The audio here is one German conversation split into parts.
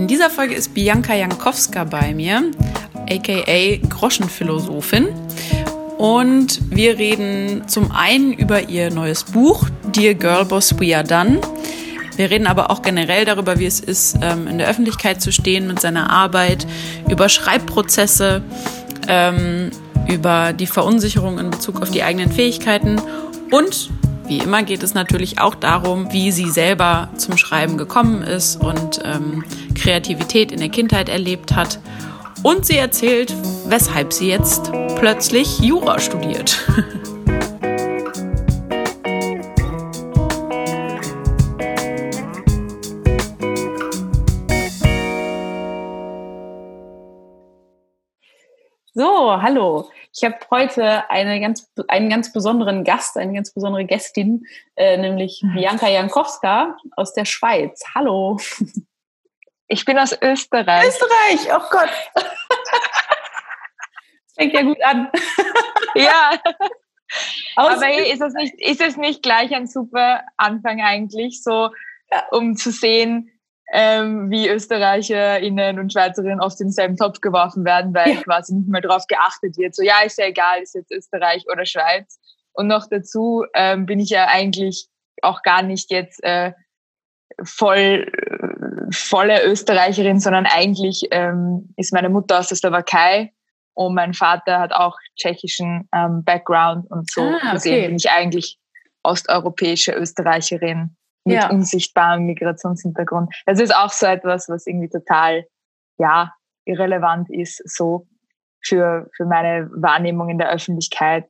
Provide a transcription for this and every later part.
In dieser Folge ist Bianca Jankowska bei mir, aka Groschenphilosophin. Und wir reden zum einen über ihr neues Buch, Dear Girl Boss We Are Done. Wir reden aber auch generell darüber, wie es ist, ähm, in der Öffentlichkeit zu stehen mit seiner Arbeit, über Schreibprozesse, ähm, über die Verunsicherung in Bezug auf die eigenen Fähigkeiten und wie immer geht es natürlich auch darum, wie sie selber zum Schreiben gekommen ist und ähm, Kreativität in der Kindheit erlebt hat. Und sie erzählt, weshalb sie jetzt plötzlich Jura studiert. So, hallo. Ich habe heute eine ganz, einen ganz besonderen Gast, eine ganz besondere Gästin, äh, nämlich mhm. Bianca Jankowska aus der Schweiz. Hallo. Ich bin aus Österreich. Österreich, oh Gott. Das fängt ja gut an. Ja. Aus Aber hey, ist, es nicht, ist es nicht gleich ein super Anfang eigentlich, so um zu sehen, ähm, wie ÖsterreicherInnen und Schweizerinnen oft in denselben Topf geworfen werden, weil ja. quasi nicht mehr darauf geachtet wird. So, ja, ist ja egal, ist jetzt Österreich oder Schweiz. Und noch dazu ähm, bin ich ja eigentlich auch gar nicht jetzt äh, voll äh, volle Österreicherin, sondern eigentlich ähm, ist meine Mutter aus der Slowakei und mein Vater hat auch tschechischen ähm, Background und so. Ah, okay. Bin ich eigentlich osteuropäische Österreicherin mit ja. unsichtbarem Migrationshintergrund. Das ist auch so etwas, was irgendwie total, ja, irrelevant ist, so für, für meine Wahrnehmung in der Öffentlichkeit.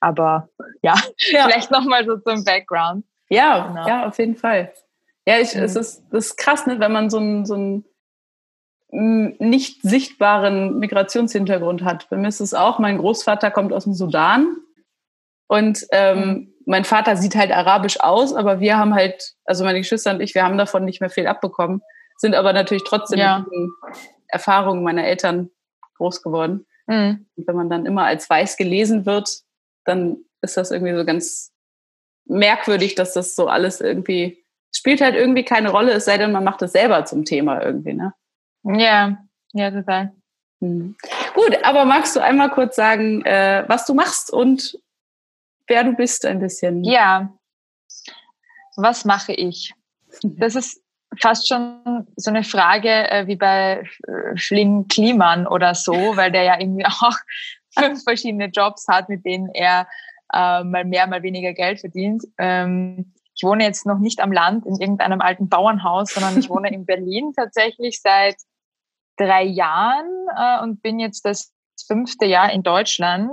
Aber ja, ja. vielleicht nochmal so zum Background. Ja, genau. ja, auf jeden Fall. Ja, ich, mhm. es ist, das ist krass, ne, wenn man so einen, so einen nicht sichtbaren Migrationshintergrund hat. Bei mir ist es auch, mein Großvater kommt aus dem Sudan und ähm, mhm mein Vater sieht halt arabisch aus, aber wir haben halt, also meine Geschwister und ich, wir haben davon nicht mehr viel abbekommen, sind aber natürlich trotzdem ja. mit den Erfahrungen meiner Eltern groß geworden. Mhm. Und wenn man dann immer als weiß gelesen wird, dann ist das irgendwie so ganz merkwürdig, dass das so alles irgendwie, spielt halt irgendwie keine Rolle, es sei denn, man macht es selber zum Thema irgendwie, ne? Ja, ja, total. Mhm. Gut, aber magst du einmal kurz sagen, äh, was du machst und wer du bist ein bisschen. Ja. Was mache ich? Das ist fast schon so eine Frage äh, wie bei äh, Flynn Kliman oder so, weil der ja irgendwie auch fünf verschiedene Jobs hat, mit denen er äh, mal mehr, mal weniger Geld verdient. Ähm, ich wohne jetzt noch nicht am Land in irgendeinem alten Bauernhaus, sondern ich wohne in Berlin tatsächlich seit drei Jahren äh, und bin jetzt das fünfte Jahr in Deutschland.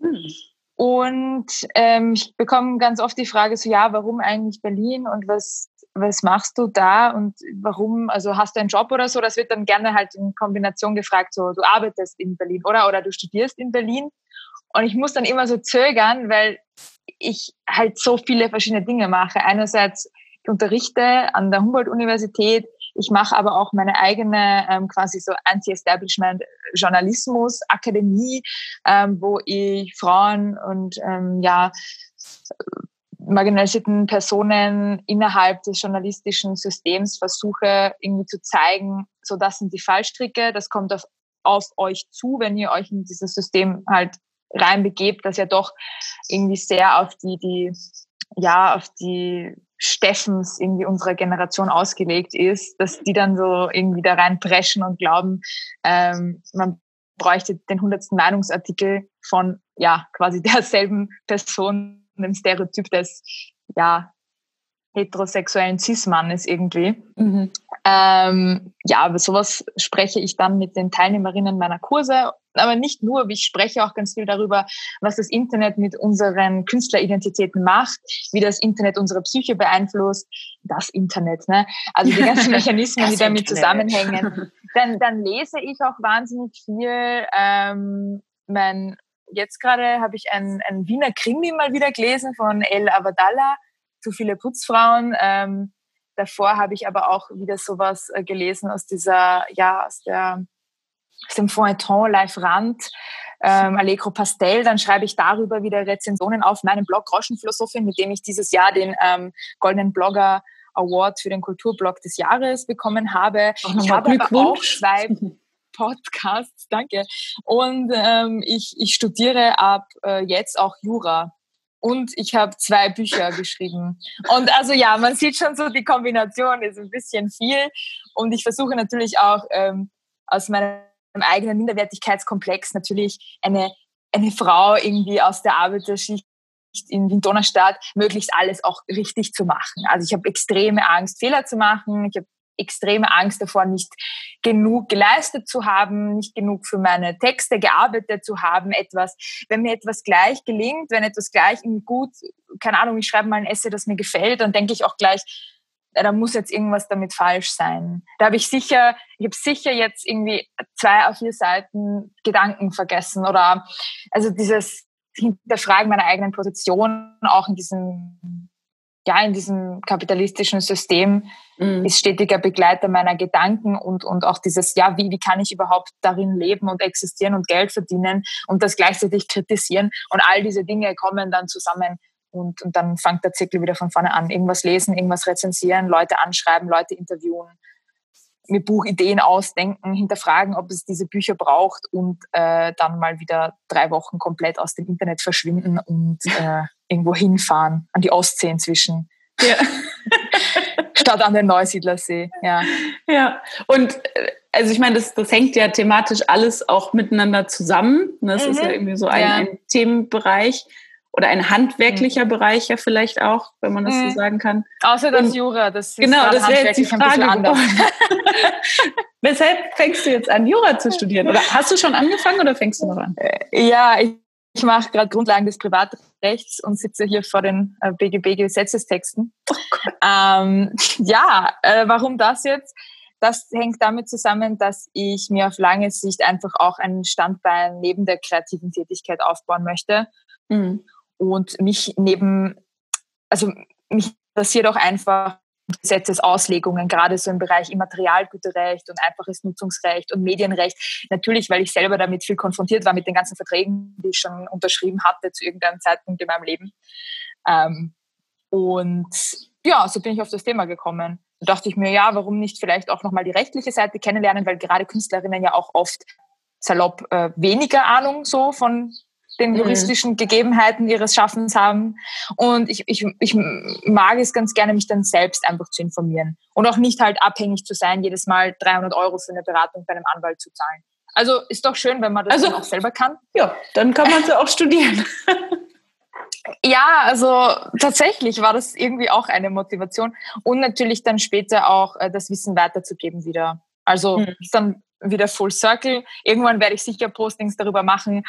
Hm. Und ähm, ich bekomme ganz oft die Frage so, ja, warum eigentlich Berlin und was, was machst du da und warum, also hast du einen Job oder so? Das wird dann gerne halt in Kombination gefragt, so du arbeitest in Berlin oder oder du studierst in Berlin. Und ich muss dann immer so zögern, weil ich halt so viele verschiedene Dinge mache. Einerseits ich unterrichte an der Humboldt-Universität, ich mache aber auch meine eigene ähm, quasi so Anti-Establishment-Journalismus-Akademie, ähm, wo ich Frauen und ähm, ja marginalisierten Personen innerhalb des journalistischen Systems versuche irgendwie zu zeigen, so das sind die Fallstricke, das kommt auf, auf euch zu, wenn ihr euch in dieses System halt reinbegebt, das ja doch irgendwie sehr auf die, die ja, auf die Steffens irgendwie unserer Generation ausgelegt ist, dass die dann so irgendwie da reinpreschen und glauben, ähm, man bräuchte den hundertsten Meinungsartikel von ja quasi derselben Person, dem Stereotyp des ja heterosexuellen Cis-Mannes irgendwie. Mhm. Ähm, ja, aber sowas spreche ich dann mit den Teilnehmerinnen meiner Kurse aber nicht nur, ich spreche auch ganz viel darüber, was das Internet mit unseren Künstleridentitäten macht, wie das Internet unsere Psyche beeinflusst, das Internet, ne? Also die ganzen Mechanismen, die damit zusammenhängen. Dann, dann lese ich auch wahnsinnig viel. Ähm, mein, jetzt gerade habe ich ein, ein Wiener Krimi mal wieder gelesen von El Avadallah, zu viele Putzfrauen. Ähm, davor habe ich aber auch wieder sowas äh, gelesen aus dieser, ja, aus der dem Feuilleton Live Rand, ähm, Allegro Pastel, dann schreibe ich darüber wieder Rezensionen auf meinem Blog Groschenphilosophin, mit dem ich dieses Jahr den ähm, Goldenen Blogger Award für den Kulturblog des Jahres bekommen habe. ich habe aber auch zwei Podcasts, danke. Und ähm, ich, ich studiere ab äh, jetzt auch Jura. Und ich habe zwei Bücher geschrieben. Und also ja, man sieht schon so, die Kombination ist ein bisschen viel. Und ich versuche natürlich auch ähm, aus meinem eigenen Minderwertigkeitskomplex natürlich eine, eine Frau irgendwie aus der Arbeiterschicht in Wien-Donnerstadt möglichst alles auch richtig zu machen. Also ich habe extreme Angst, Fehler zu machen. Ich habe extreme Angst davor, nicht genug geleistet zu haben, nicht genug für meine Texte gearbeitet zu haben, etwas, wenn mir etwas gleich gelingt, wenn etwas gleich gut, keine Ahnung, ich schreibe mal ein Essay, das mir gefällt, dann denke ich auch gleich, da muss jetzt irgendwas damit falsch sein. Da habe ich sicher, ich habe sicher jetzt irgendwie zwei auf vier Seiten Gedanken vergessen oder also dieses Hinterfragen meiner eigenen Position auch in diesem ja, in diesem kapitalistischen System mhm. ist stetiger Begleiter meiner Gedanken und, und auch dieses, ja, wie, wie kann ich überhaupt darin leben und existieren und Geld verdienen und das gleichzeitig kritisieren und all diese Dinge kommen dann zusammen und, und dann fängt der Zirkel wieder von vorne an. Irgendwas lesen, irgendwas rezensieren, Leute anschreiben, Leute interviewen, mir Buchideen ausdenken, hinterfragen, ob es diese Bücher braucht und äh, dann mal wieder drei Wochen komplett aus dem Internet verschwinden und äh, irgendwo hinfahren, an die Ostsee inzwischen. Ja. Statt an den Neusiedlersee, ja. Ja, und äh, also ich meine, das, das hängt ja thematisch alles auch miteinander zusammen. Das mhm. ist ja irgendwie so ein, ja. ein Themenbereich oder ein handwerklicher mhm. Bereich ja vielleicht auch, wenn man das mhm. so sagen kann. Außer das und, Jura, das ist genau, das wäre jetzt die Frage. anders. Weshalb fängst du jetzt an, Jura zu studieren? Oder hast du schon angefangen oder fängst du noch an? Äh, ja, ich, ich mache gerade Grundlagen des Privatrechts und sitze hier vor den äh, BGB-Gesetzestexten. Oh ähm, ja, äh, warum das jetzt? Das hängt damit zusammen, dass ich mir auf lange Sicht einfach auch ein Standbein neben der kreativen Tätigkeit aufbauen möchte. Mhm und mich neben, also mich interessiert auch einfach Gesetzesauslegungen, gerade so im Bereich Immaterialgüterrecht und einfaches Nutzungsrecht und Medienrecht. Natürlich, weil ich selber damit viel konfrontiert war mit den ganzen Verträgen, die ich schon unterschrieben hatte zu irgendeinem Zeitpunkt in meinem Leben. Ähm, und ja, so bin ich auf das Thema gekommen. Da dachte ich mir, ja, warum nicht vielleicht auch nochmal die rechtliche Seite kennenlernen, weil gerade Künstlerinnen ja auch oft salopp äh, weniger Ahnung so von den mhm. juristischen mhm. Gegebenheiten ihres Schaffens haben. Und ich, ich, ich mag es ganz gerne, mich dann selbst einfach zu informieren und auch nicht halt abhängig zu sein, jedes Mal 300 Euro für eine Beratung bei einem Anwalt zu zahlen. Also ist doch schön, wenn man das also, auch selber kann. Ja, dann kann man es ja auch studieren. Ja, also tatsächlich war das irgendwie auch eine Motivation und natürlich dann später auch äh, das Wissen weiterzugeben wieder. Also mhm. ist dann wieder Full Circle. Irgendwann werde ich sicher Postings darüber machen,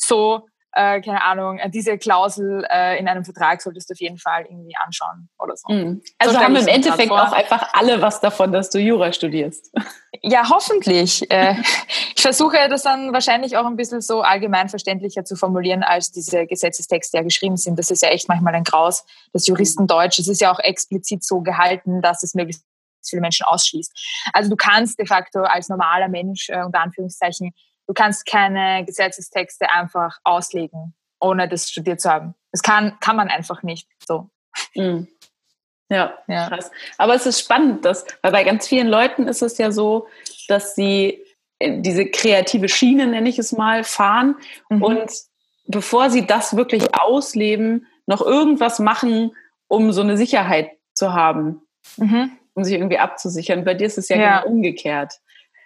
so, äh, keine Ahnung, äh, diese Klausel äh, in einem Vertrag solltest du auf jeden Fall irgendwie anschauen oder so. Mhm. Also so haben im Endeffekt auch einfach alle was davon, dass du Jura studierst. Ja, hoffentlich. äh, ich versuche das dann wahrscheinlich auch ein bisschen so allgemein verständlicher zu formulieren, als diese Gesetzestexte ja geschrieben sind. Das ist ja echt manchmal ein Graus. Das Juristendeutsch, es ist ja auch explizit so gehalten, dass es möglichst viele Menschen ausschließt. Also du kannst de facto als normaler Mensch, äh, unter Anführungszeichen, Du kannst keine Gesetzestexte einfach auslegen, ohne das studiert zu haben. Das kann, kann man einfach nicht so. Mhm. Ja, ja, krass. Aber es ist spannend, dass, weil bei ganz vielen Leuten ist es ja so, dass sie diese kreative Schiene, nenne ich es mal, fahren mhm. und bevor sie das wirklich ausleben, noch irgendwas machen, um so eine Sicherheit zu haben, mhm. um sich irgendwie abzusichern. Bei dir ist es ja, ja. genau umgekehrt.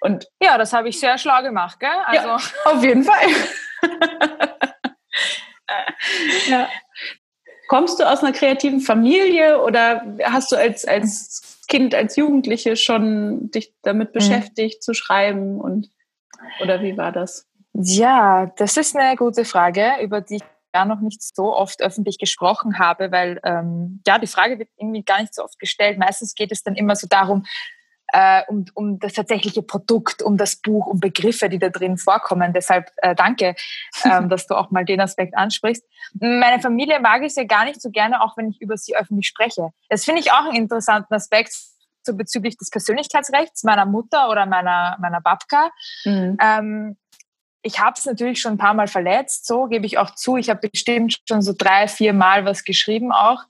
Und ja, das habe ich sehr schlau gemacht, gell? Also ja, auf jeden Fall. ja. Kommst du aus einer kreativen Familie oder hast du als, als Kind, als Jugendliche schon dich damit mhm. beschäftigt, mhm. zu schreiben und oder wie war das? Ja, das ist eine gute Frage, über die ich gar noch nicht so oft öffentlich gesprochen habe, weil ähm, ja, die Frage wird irgendwie gar nicht so oft gestellt. Meistens geht es dann immer so darum, äh, um, um das tatsächliche Produkt, um das Buch, um Begriffe, die da drin vorkommen. Deshalb äh, danke, ähm, dass du auch mal den Aspekt ansprichst. Meine Familie mag ich sehr gar nicht so gerne, auch wenn ich über sie öffentlich spreche. Das finde ich auch einen interessanten Aspekt so bezüglich des Persönlichkeitsrechts meiner Mutter oder meiner, meiner Babka. Mhm. Ähm, ich habe es natürlich schon ein paar Mal verletzt, so gebe ich auch zu. Ich habe bestimmt schon so drei, vier Mal was geschrieben auch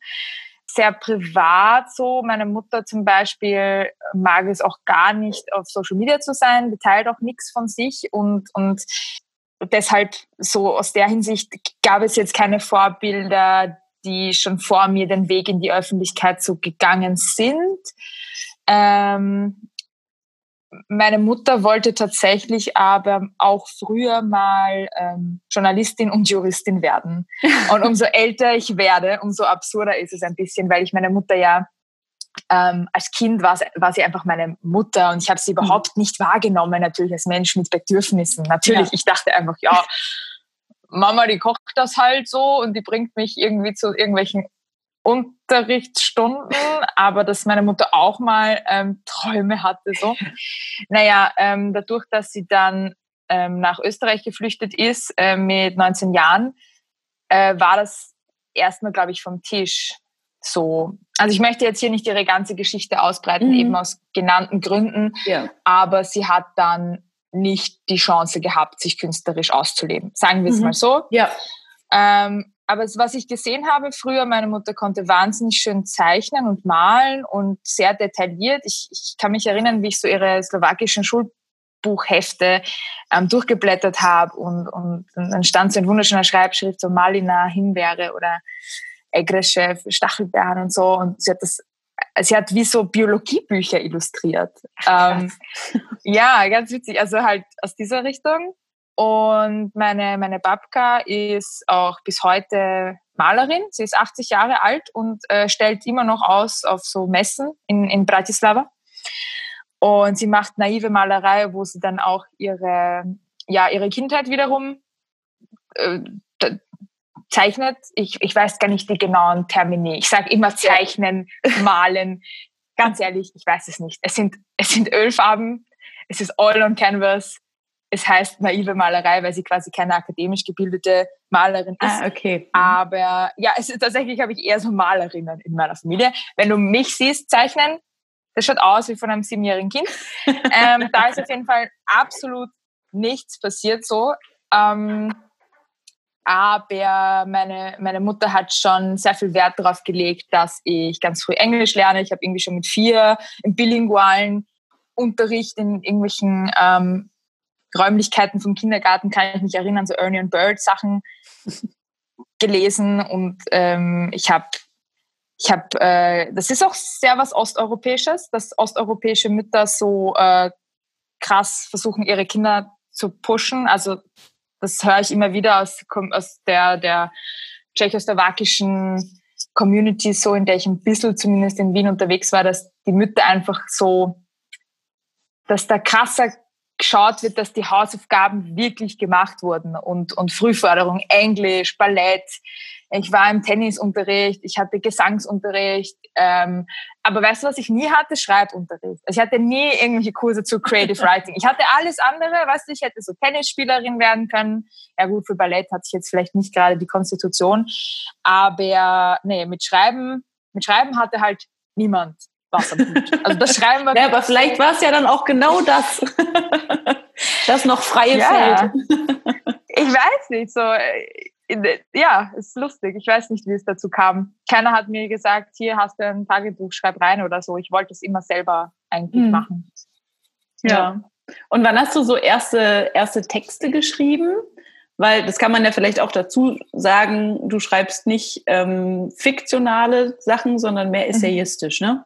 sehr privat so. Meine Mutter zum Beispiel mag es auch gar nicht, auf Social Media zu sein, die teilt auch nichts von sich und, und deshalb so aus der Hinsicht gab es jetzt keine Vorbilder, die schon vor mir den Weg in die Öffentlichkeit so gegangen sind. Ähm, meine Mutter wollte tatsächlich aber auch früher mal ähm, Journalistin und Juristin werden. Und umso älter ich werde, umso absurder ist es ein bisschen, weil ich meine Mutter ja ähm, als Kind war, war sie einfach meine Mutter und ich habe sie mhm. überhaupt nicht wahrgenommen, natürlich als Mensch mit Bedürfnissen. Natürlich, ja. ich dachte einfach, ja, Mama, die kocht das halt so und die bringt mich irgendwie zu irgendwelchen Unterrichtsstunden, aber dass meine Mutter auch mal ähm, Träume hatte. So. Naja, ähm, dadurch, dass sie dann ähm, nach Österreich geflüchtet ist äh, mit 19 Jahren, äh, war das erstmal, glaube ich, vom Tisch so. Also ich möchte jetzt hier nicht ihre ganze Geschichte ausbreiten, mhm. eben aus genannten Gründen, ja. aber sie hat dann nicht die Chance gehabt, sich künstlerisch auszuleben. Sagen wir es mhm. mal so. Ja. Ähm, aber was ich gesehen habe früher, meine Mutter konnte wahnsinnig schön zeichnen und malen und sehr detailliert. Ich, ich kann mich erinnern, wie ich so ihre slowakischen Schulbuchhefte ähm, durchgeblättert habe und, und, und dann stand so ein wunderschöner Schreibschrift, so Malina, Himbeere oder Egresche, Stachelbeeren und so. Und sie hat das sie hat wie so Biologiebücher illustriert. Ähm, ja, ganz witzig. Also halt aus dieser Richtung. Und meine, meine Babka ist auch bis heute Malerin. Sie ist 80 Jahre alt und äh, stellt immer noch aus auf so Messen in, in Bratislava. Und sie macht naive Malerei, wo sie dann auch ihre, ja, ihre Kindheit wiederum äh, zeichnet. Ich, ich weiß gar nicht die genauen Termini. Ich sage immer zeichnen, malen. Ganz ehrlich, ich weiß es nicht. Es sind, es sind Ölfarben, es ist Oil on Canvas. Es heißt naive Malerei, weil sie quasi keine akademisch gebildete Malerin ist. Ah, okay. Aber ja, es tatsächlich habe ich eher so Malerinnen in meiner Familie. Wenn du mich siehst zeichnen, das schaut aus wie von einem siebenjährigen Kind. ähm, da ist auf jeden Fall absolut nichts passiert so. Ähm, aber meine, meine Mutter hat schon sehr viel Wert darauf gelegt, dass ich ganz früh Englisch lerne. Ich habe irgendwie schon mit vier im bilingualen Unterricht in irgendwelchen ähm, Räumlichkeiten vom Kindergarten, kann ich mich erinnern, so Ernie und Bird Sachen gelesen und ähm, ich habe ich habe, äh, das ist auch sehr was Osteuropäisches, dass osteuropäische Mütter so äh, krass versuchen, ihre Kinder zu pushen. Also das höre ich immer wieder aus, aus der, der tschechoslowakischen Community, so in der ich ein bisschen zumindest in Wien unterwegs war, dass die Mütter einfach so, dass da krasser geschaut wird, dass die Hausaufgaben wirklich gemacht wurden und, und Frühförderung, Englisch, Ballett, ich war im Tennisunterricht, ich hatte Gesangsunterricht, ähm, aber weißt du, was ich nie hatte? Schreibunterricht. Also ich hatte nie irgendwelche Kurse zu Creative Writing. Ich hatte alles andere, weißt du, ich hätte so Tennisspielerin werden können. Ja gut, für Ballett hatte ich jetzt vielleicht nicht gerade die Konstitution, aber nee, mit Schreiben, mit Schreiben hatte halt niemand was am Hut. Also das Schreiben war... ja, aber vielleicht war es ja dann auch genau das. das noch freie ja. Feld. ich weiß nicht, so ja, ist lustig. Ich weiß nicht, wie es dazu kam. Keiner hat mir gesagt, hier hast du ein Tagebuch, schreib rein oder so. Ich wollte es immer selber eigentlich mhm. machen. Ja. ja. Und wann hast du so erste, erste Texte geschrieben? Weil das kann man ja vielleicht auch dazu sagen, du schreibst nicht ähm, fiktionale Sachen, sondern mehr mhm. essayistisch, ne?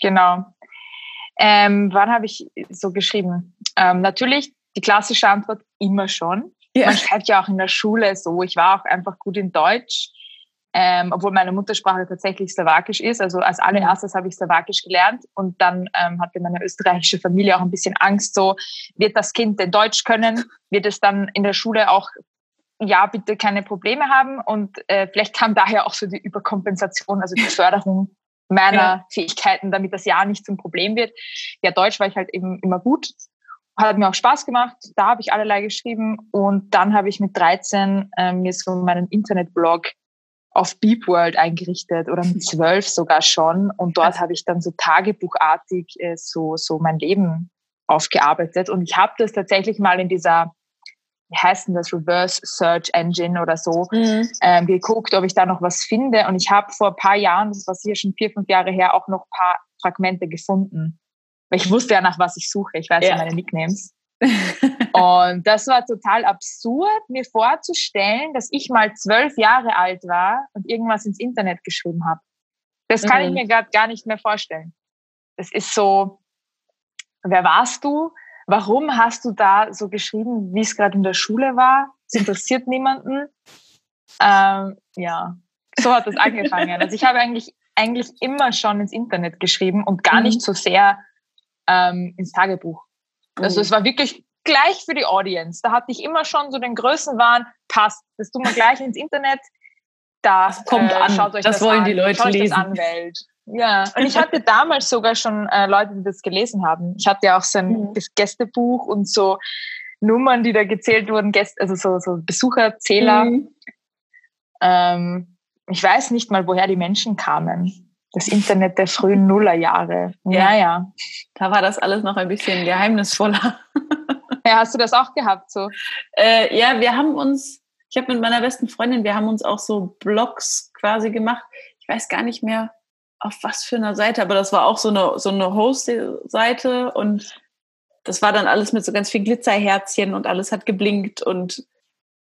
Genau. Ähm, wann habe ich so geschrieben? Ähm, natürlich die klassische Antwort immer schon. Ja. Man schreibt ja auch in der Schule so. Ich war auch einfach gut in Deutsch, ähm, obwohl meine Muttersprache tatsächlich Slowakisch ist. Also als allererstes habe ich Slowakisch gelernt und dann ähm, hatte meine österreichische Familie auch ein bisschen Angst, so wird das Kind denn Deutsch können, wird es dann in der Schule auch ja, bitte keine Probleme haben. Und äh, vielleicht kam daher auch so die Überkompensation, also die Förderung meiner ja. Fähigkeiten, damit das Ja nicht zum Problem wird. Ja, Deutsch war ich halt eben immer gut hat mir auch Spaß gemacht. Da habe ich allerlei geschrieben und dann habe ich mit 13 äh, mir so meinen Internetblog auf Beep World eingerichtet oder mit zwölf sogar schon und dort habe ich dann so tagebuchartig äh, so so mein Leben aufgearbeitet und ich habe das tatsächlich mal in dieser wie heißt denn das, Reverse Search Engine oder so, mhm. ähm, geguckt, ob ich da noch was finde. Und ich habe vor ein paar Jahren, das war hier schon vier, fünf Jahre her, auch noch ein paar Fragmente gefunden. Weil ich wusste ja, nach was ich suche. Ich weiß ja, ja meine Nicknames. und das war total absurd, mir vorzustellen, dass ich mal zwölf Jahre alt war und irgendwas ins Internet geschrieben habe. Das kann mhm. ich mir gerade gar nicht mehr vorstellen. Das ist so, wer warst du? Warum hast du da so geschrieben, wie es gerade in der Schule war? Es interessiert niemanden. Ähm, ja, so hat das angefangen. Also ich habe eigentlich, eigentlich immer schon ins Internet geschrieben und gar nicht mhm. so sehr ähm, ins Tagebuch. Also es war wirklich gleich für die Audience. Da hatte ich immer schon so den Größenwahn, passt, das tun wir gleich ins Internet. Da das kommt äh, an. Schaut euch das, das wollen an. die Leute lesen. Das an, Welt. Ja, und ich hatte damals sogar schon äh, Leute, die das gelesen haben. Ich hatte ja auch so ein mhm. Gästebuch und so Nummern, die da gezählt wurden, Gäste, also so, so Besucherzähler. Mhm. Ähm, ich weiß nicht mal, woher die Menschen kamen. Das Internet der frühen Nullerjahre. Ja, ja. Da war das alles noch ein bisschen geheimnisvoller. ja, hast du das auch gehabt so? Äh, ja, wir haben uns, ich habe mit meiner besten Freundin, wir haben uns auch so Blogs quasi gemacht. Ich weiß gar nicht mehr, auf was für einer Seite, aber das war auch so eine, so eine Host-Seite und das war dann alles mit so ganz viel Glitzerherzchen und alles hat geblinkt und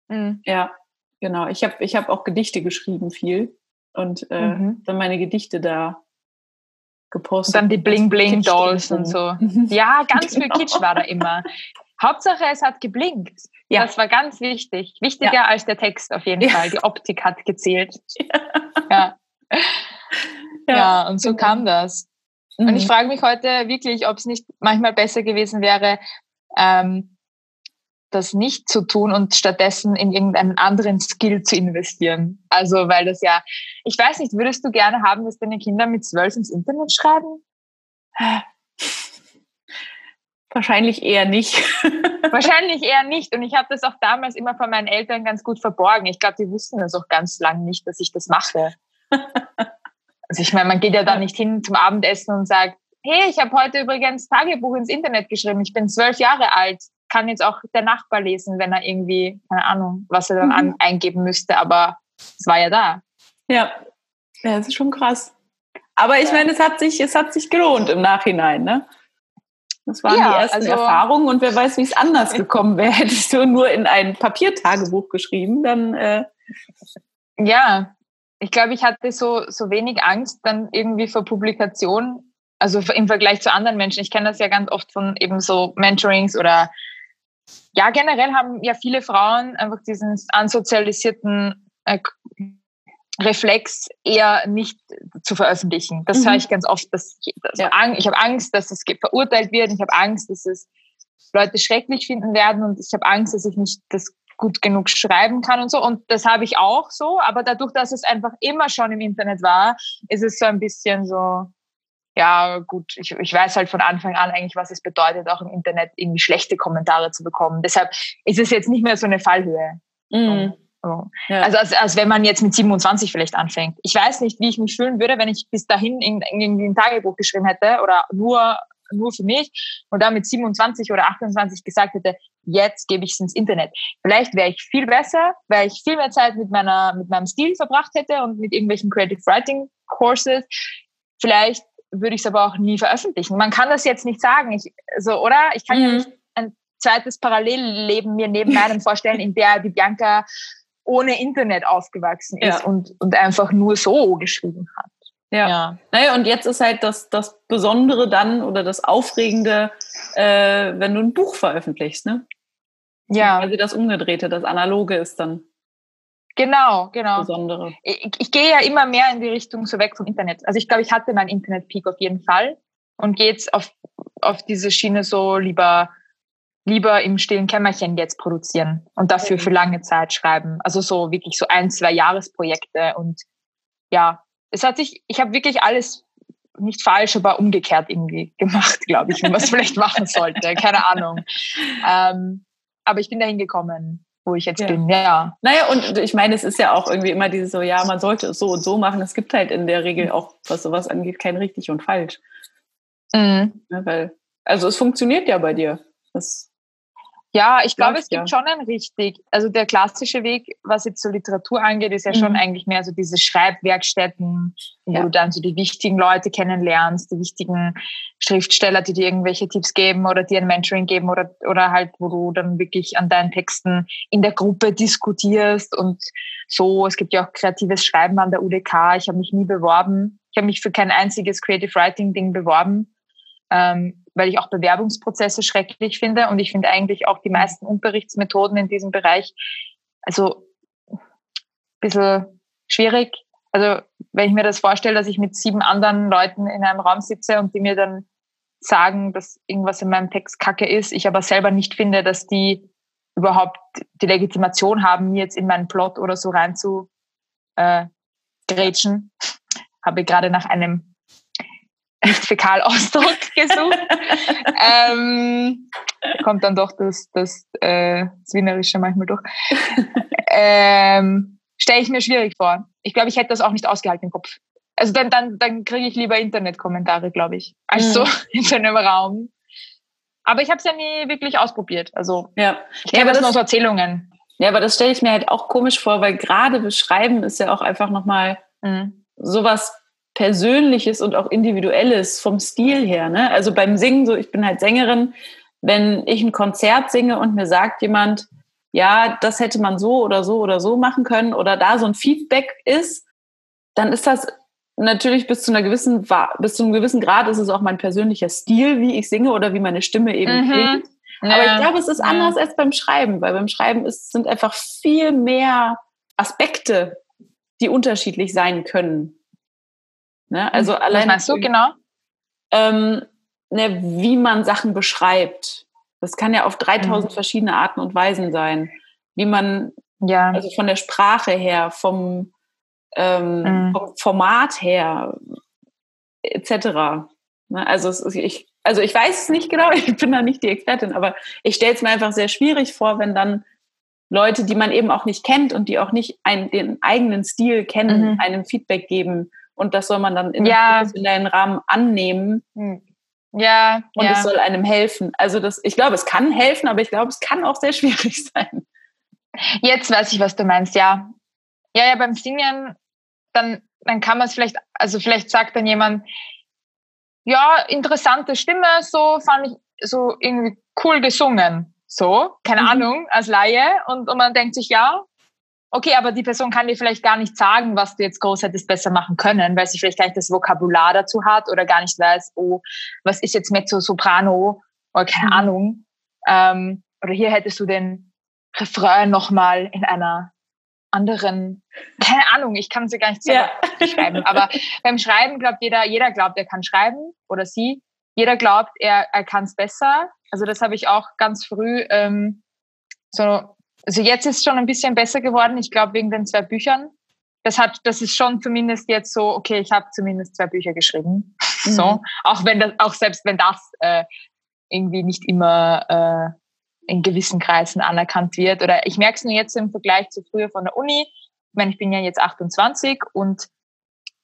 mhm. ja, genau. Ich habe ich hab auch Gedichte geschrieben viel und äh, mhm. dann meine Gedichte da gepostet. Und dann die Bling-Bling-Dolls und so. Ja, ganz genau. viel Kitsch war da immer. Hauptsache, es hat geblinkt. Ja. Das war ganz wichtig. Wichtiger ja. als der Text auf jeden ja. Fall. Die Optik hat gezählt. Ja. Ja. Und so genau. kam das. Mhm. Und ich mhm. frage mich heute wirklich, ob es nicht manchmal besser gewesen wäre, ähm, das nicht zu tun und stattdessen in irgendeinen anderen Skill zu investieren. Also, weil das ja, ich weiß nicht, würdest du gerne haben, dass deine Kinder mit zwölf ins Internet schreiben? Wahrscheinlich eher nicht. Wahrscheinlich eher nicht. Und ich habe das auch damals immer von meinen Eltern ganz gut verborgen. Ich glaube, die wussten das auch ganz lange nicht, dass ich das mache. Also ich meine, man geht ja da nicht hin zum Abendessen und sagt, hey, ich habe heute übrigens Tagebuch ins Internet geschrieben, ich bin zwölf Jahre alt, kann jetzt auch der Nachbar lesen, wenn er irgendwie, keine Ahnung, was er dann an, mhm. eingeben müsste, aber es war ja da. Ja, ja, das ist schon krass. Aber ich meine, es hat sich, es hat sich gelohnt im Nachhinein, ne? Das waren ja, die ersten also, Erfahrungen und wer weiß, wie es anders gekommen wäre. Hättest du nur in ein Papiertagebuch geschrieben, dann. Äh ja, ich glaube, ich hatte so, so wenig Angst dann irgendwie vor Publikation, also im Vergleich zu anderen Menschen. Ich kenne das ja ganz oft von eben so Mentorings oder ja, generell haben ja viele Frauen einfach diesen ansozialisierten äh, Reflex eher nicht zu veröffentlichen. Das mhm. höre ich ganz oft. Dass ich, also ja. ich habe Angst, dass es verurteilt wird. Ich habe Angst, dass es Leute schrecklich finden werden und ich habe Angst, dass ich nicht das gut genug schreiben kann und so. Und das habe ich auch so. Aber dadurch, dass es einfach immer schon im Internet war, ist es so ein bisschen so, ja, gut, ich, ich weiß halt von Anfang an eigentlich, was es bedeutet, auch im Internet irgendwie schlechte Kommentare zu bekommen. Deshalb ist es jetzt nicht mehr so eine Fallhöhe. Mm. So. Ja. Also als, als wenn man jetzt mit 27 vielleicht anfängt. Ich weiß nicht, wie ich mich fühlen würde, wenn ich bis dahin irgendwie ein Tagebuch geschrieben hätte oder nur nur für mich und dann mit 27 oder 28 gesagt hätte, jetzt gebe ich es ins Internet. Vielleicht wäre ich viel besser, weil ich viel mehr Zeit mit meiner, mit meinem Stil verbracht hätte und mit irgendwelchen Creative Writing Courses. Vielleicht würde ich es aber auch nie veröffentlichen. Man kann das jetzt nicht sagen, ich, so, oder? Ich kann mhm. ja nicht ein zweites Parallelleben mir neben meinem vorstellen, in der die Bianca ohne Internet aufgewachsen ist ja. und, und einfach nur so geschrieben hat. Ja. ja. Naja, und jetzt ist halt das, das Besondere dann oder das Aufregende, äh, wenn du ein Buch veröffentlichst, ne? Ja. Also das Umgedrehte, das Analoge ist dann. Genau, genau. Besondere. Ich, ich gehe ja immer mehr in die Richtung so weg vom Internet. Also ich glaube, ich hatte meinen Internet-Peak auf jeden Fall und gehe jetzt auf, auf diese Schiene so lieber, lieber im stillen Kämmerchen jetzt produzieren und dafür für lange Zeit schreiben. Also so wirklich so ein, zwei Jahresprojekte und ja, es hat sich, ich habe wirklich alles nicht falsch, aber umgekehrt irgendwie gemacht, glaube ich, wie man es vielleicht machen sollte. Keine Ahnung. Ähm, aber ich bin dahin gekommen, wo ich jetzt ja. bin, ja. Naja, und ich meine, es ist ja auch irgendwie immer dieses so, ja, man sollte es so und so machen. Es gibt halt in der Regel auch, was sowas angeht, kein richtig und falsch. Mhm. Ja, weil, also es funktioniert ja bei dir. Das Ja, ich glaube, es gibt ja. schon ein richtig. Also der klassische Weg, was jetzt so Literatur angeht, ist ja mhm. schon eigentlich mehr so diese Schreibwerkstätten, ja. wo du dann so die wichtigen Leute kennenlernst, die wichtigen Schriftsteller, die dir irgendwelche Tipps geben oder dir ein Mentoring geben oder, oder halt, wo du dann wirklich an deinen Texten in der Gruppe diskutierst und so. Es gibt ja auch kreatives Schreiben an der UDK. Ich habe mich nie beworben. Ich habe mich für kein einziges Creative Writing Ding beworben. Ähm, weil ich auch Bewerbungsprozesse schrecklich finde und ich finde eigentlich auch die meisten Unterrichtsmethoden in diesem Bereich also ein bisschen schwierig. Also wenn ich mir das vorstelle, dass ich mit sieben anderen Leuten in einem Raum sitze und die mir dann sagen, dass irgendwas in meinem Text kacke ist, ich aber selber nicht finde, dass die überhaupt die Legitimation haben, mir jetzt in meinen Plot oder so rein zu äh, grätschen, habe gerade nach einem Fäkalausdruck gesucht. ähm, kommt dann doch das, das, äh, das Wienerische manchmal durch. ähm, Stelle ich mir schwierig vor. Ich glaube, ich hätte das auch nicht ausgehalten im Kopf. Also dann, dann, dann kriege ich lieber Internetkommentare, glaube ich, als so mhm. in so einem Raum. Aber ich habe es ja nie wirklich ausprobiert. Also ja. ich kenne ja, das nur aus Erzählungen. Ja, aber das stelle ich mir halt auch komisch vor, weil gerade beschreiben ist ja auch einfach nochmal mhm. sowas Persönliches und auch Individuelles vom Stil her. Ne? Also beim Singen, so ich bin halt Sängerin, wenn ich ein Konzert singe und mir sagt jemand, ja, das hätte man so oder so oder so machen können oder da so ein Feedback ist, dann ist das natürlich bis zu einer gewissen bis zu einem gewissen Grad ist es auch mein persönlicher Stil, wie ich singe oder wie meine Stimme eben mhm. klingt. Ja. Aber ich glaube, es ist anders ja. als beim Schreiben, weil beim Schreiben ist, sind einfach viel mehr Aspekte, die unterschiedlich sein können. Ne? Also Was allein. Was meinst du genau? Ähm, ne, wie man Sachen beschreibt. Das kann ja auf 3000 mhm. verschiedene Arten und Weisen sein. Wie man, ja. also von der Sprache her, vom, ähm, mhm. vom Format her, etc. Ne? Also, ist, ich, also ich weiß es nicht genau, ich bin da nicht die Expertin, aber ich stelle es mir einfach sehr schwierig vor, wenn dann Leute, die man eben auch nicht kennt und die auch nicht einen, den eigenen Stil kennen, mhm. einem Feedback geben und das soll man dann in ja. professionellen Rahmen annehmen. Hm. Ja. Und ja. es soll einem helfen. Also das, ich glaube, es kann helfen, aber ich glaube, es kann auch sehr schwierig sein. Jetzt weiß ich, was du meinst, ja. Ja, ja, beim Singen, dann, dann kann man es vielleicht, also vielleicht sagt dann jemand, ja, interessante Stimme, so fand ich so irgendwie cool gesungen. So, keine mhm. Ahnung, als Laie. Und, und man denkt sich, ja, okay, aber die Person kann dir vielleicht gar nicht sagen, was du jetzt groß hättest besser machen können, weil sie vielleicht gar nicht das Vokabular dazu hat oder gar nicht weiß, oh, was ist jetzt Mezzo, Soprano oder keine mhm. Ahnung. Ähm, oder hier hättest du den Refrain nochmal in einer anderen, keine Ahnung, ich kann sie gar nicht selber ja. schreiben. Aber beim Schreiben glaubt jeder, jeder glaubt, er kann schreiben oder sie. Jeder glaubt, er, er kann es besser. Also das habe ich auch ganz früh ähm, so also jetzt ist es schon ein bisschen besser geworden, ich glaube wegen den zwei Büchern. Das hat, das ist schon zumindest jetzt so, okay, ich habe zumindest zwei Bücher geschrieben. Mhm. So, auch wenn das, auch selbst wenn das äh, irgendwie nicht immer äh, in gewissen Kreisen anerkannt wird. Oder ich merke es nur jetzt im Vergleich zu früher von der Uni. Ich meine, ich bin ja jetzt 28 und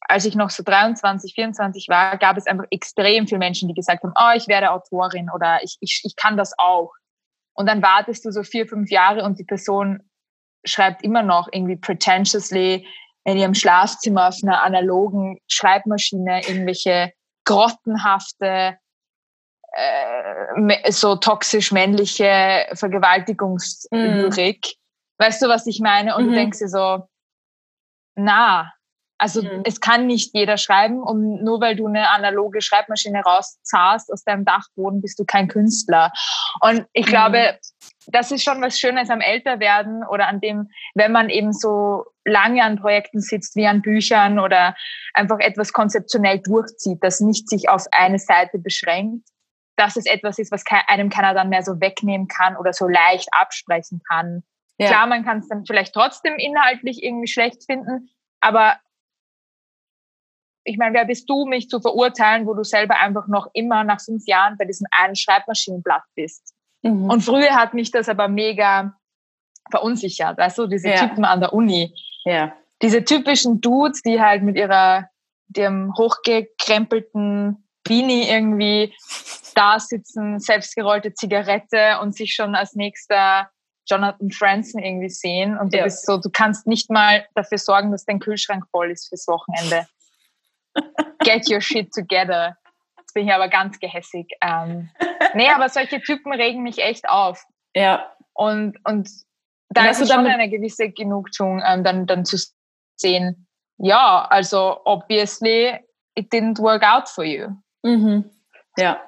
als ich noch so 23, 24 war, gab es einfach extrem viele Menschen, die gesagt haben, oh, ich werde Autorin oder ich, ich, ich kann das auch. Und dann wartest du so vier, fünf Jahre und die Person schreibt immer noch irgendwie pretentiously in ihrem Schlafzimmer auf einer analogen Schreibmaschine irgendwelche grottenhafte, äh, so toxisch männliche Vergewaltigungslyrik. Mm. Weißt du, was ich meine? Und mhm. du denkst dir so, na, also mhm. es kann nicht jeder schreiben und nur weil du eine analoge Schreibmaschine rauszahlst aus deinem Dachboden, bist du kein Künstler. Und ich mhm. glaube, das ist schon was Schönes am Älterwerden oder an dem, wenn man eben so lange an Projekten sitzt wie an Büchern oder einfach etwas konzeptionell durchzieht, das nicht sich auf eine Seite beschränkt, dass es etwas ist, was einem keiner dann mehr so wegnehmen kann oder so leicht absprechen kann. Ja. Klar, man kann es dann vielleicht trotzdem inhaltlich irgendwie schlecht finden, aber ich meine, wer bist du, mich zu verurteilen, wo du selber einfach noch immer nach fünf Jahren bei diesem einen Schreibmaschinenblatt bist? Mhm. Und früher hat mich das aber mega verunsichert, weißt du, diese ja. Typen an der Uni. Ja. Diese typischen Dudes, die halt mit ihrer, dem hochgekrempelten Beanie irgendwie da sitzen, selbstgerollte Zigarette und sich schon als nächster Jonathan Franzen irgendwie sehen. Und du ja. bist so, du kannst nicht mal dafür sorgen, dass dein Kühlschrank voll ist fürs Wochenende. Get your shit together. Jetzt bin ich aber ganz gehässig. Ähm, nee, aber solche Typen regen mich echt auf. Ja. Und, und da ist schon eine gewisse Genugtuung, ähm, dann, dann zu sehen, ja, also obviously it didn't work out for you. Mhm. Ja.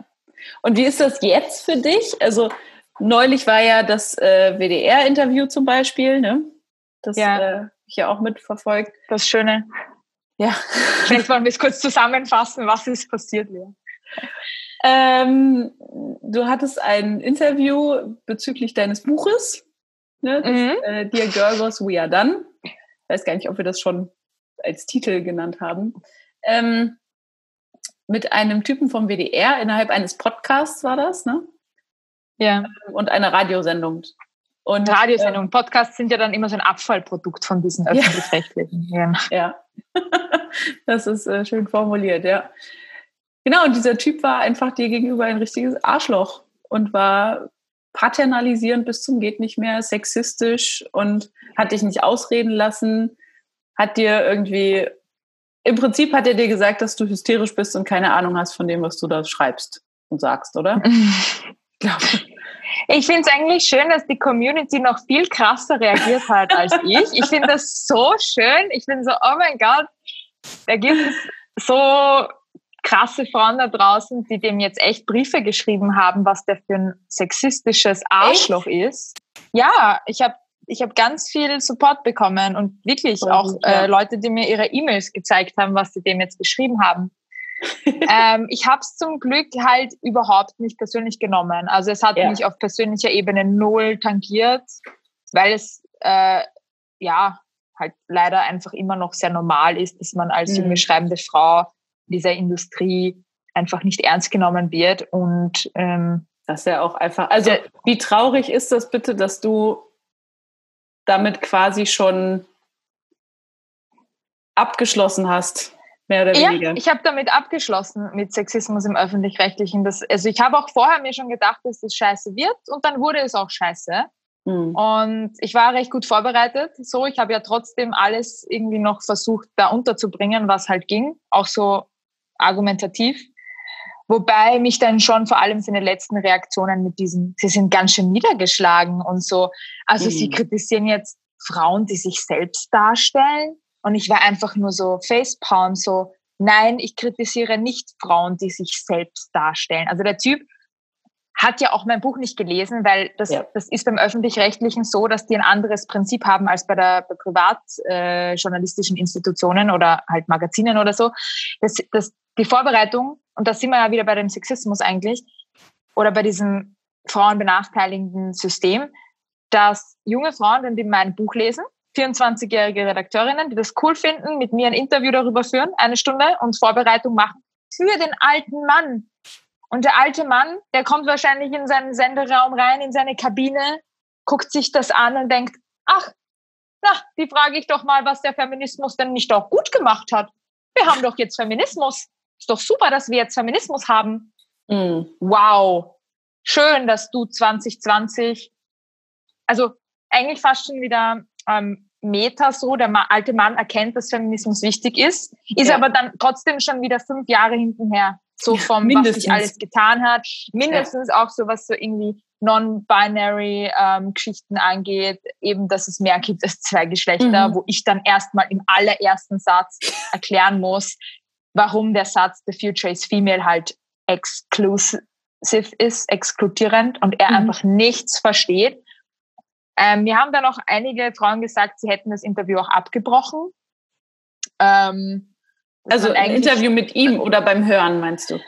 Und wie ist das jetzt für dich? Also neulich war ja das äh, WDR-Interview zum Beispiel, ne? Das ja. äh, ich ja auch mitverfolgt. Das Schöne. Ja. Vielleicht wollen wir es kurz zusammenfassen, was ist passiert, Lea. Ähm, du hattest ein Interview bezüglich deines Buches, ne? Das, mhm. äh, Dear Girl Was We Are Done. Ich weiß gar nicht, ob wir das schon als Titel genannt haben. Ähm, mit einem Typen vom WDR innerhalb eines Podcasts war das, ne? Ja. Und einer Radiosendung. Und Radiosendung, äh, Podcasts sind ja dann immer so ein Abfallprodukt von diesen öffentlich-rechtlichen. Ja. ja. das ist äh, schön formuliert, ja. Genau, und dieser Typ war einfach dir gegenüber ein richtiges Arschloch und war paternalisierend bis zum geht nicht mehr, sexistisch und hat dich nicht ausreden lassen, hat dir irgendwie im Prinzip hat er dir gesagt, dass du hysterisch bist und keine Ahnung hast von dem, was du da schreibst und sagst, oder? ich finde es eigentlich schön, dass die Community noch viel krasser reagiert hat als ich. Ich finde das so schön. Ich bin so, oh mein Gott, da gibt es so krasse Frauen da draußen, die dem jetzt echt Briefe geschrieben haben, was der für ein sexistisches Arschloch echt? ist. Ja, ich habe ich habe ganz viel Support bekommen und wirklich oh, auch ja. äh, Leute, die mir ihre E-Mails gezeigt haben, was sie dem jetzt geschrieben haben. Ähm, ich habe es zum Glück halt überhaupt nicht persönlich genommen. Also es hat ja. mich auf persönlicher Ebene null tangiert, weil es äh, ja halt leider einfach immer noch sehr normal ist, dass man als mhm. junge schreibende Frau dieser Industrie einfach nicht ernst genommen wird und ähm, das ist ja auch einfach. Also wie traurig ist das bitte, dass du damit quasi schon abgeschlossen hast, mehr oder weniger. Ja, ich habe damit abgeschlossen mit Sexismus im öffentlich-rechtlichen. Also ich habe auch vorher mir schon gedacht, dass das scheiße wird und dann wurde es auch scheiße. Mhm. Und ich war recht gut vorbereitet. So, ich habe ja trotzdem alles irgendwie noch versucht, da unterzubringen, was halt ging, auch so argumentativ. Wobei mich dann schon vor allem seine letzten Reaktionen mit diesen, sie sind ganz schön niedergeschlagen und so. Also mhm. sie kritisieren jetzt Frauen, die sich selbst darstellen. Und ich war einfach nur so facepalm, so, nein, ich kritisiere nicht Frauen, die sich selbst darstellen. Also der Typ hat ja auch mein Buch nicht gelesen, weil das, ja. das ist beim Öffentlich-Rechtlichen so, dass die ein anderes Prinzip haben als bei der bei privatjournalistischen äh, Institutionen oder halt Magazinen oder so. Das, das, die Vorbereitung und da sind wir ja wieder bei dem Sexismus eigentlich, oder bei diesem frauenbenachteiligenden System, dass junge Frauen, wenn die mein Buch lesen, 24-jährige Redakteurinnen, die das cool finden, mit mir ein Interview darüber führen, eine Stunde und Vorbereitung machen für den alten Mann. Und der alte Mann, der kommt wahrscheinlich in seinen Senderaum rein, in seine Kabine, guckt sich das an und denkt, ach, na, die frage ich doch mal, was der Feminismus denn nicht auch gut gemacht hat. Wir haben doch jetzt Feminismus. Ist doch super, dass wir jetzt Feminismus haben. Mhm. Wow. Schön, dass du 2020, also eigentlich fast schon wieder ähm, Meta so, der alte Mann erkennt, dass Feminismus wichtig ist, ist ja. aber dann trotzdem schon wieder fünf Jahre hintenher. So vom, ja, was sich alles getan hat. Mindestens ja. auch so, was so irgendwie non-binary ähm, Geschichten angeht, eben, dass es mehr gibt als zwei Geschlechter, mhm. wo ich dann erstmal im allerersten Satz erklären muss, warum der Satz The Future is Female halt exclusive ist, exkludierend und er mhm. einfach nichts versteht. Ähm, mir haben dann auch einige Frauen gesagt, sie hätten das Interview auch abgebrochen. Ähm, also ein Interview mit ihm oder beim Hören, meinst du?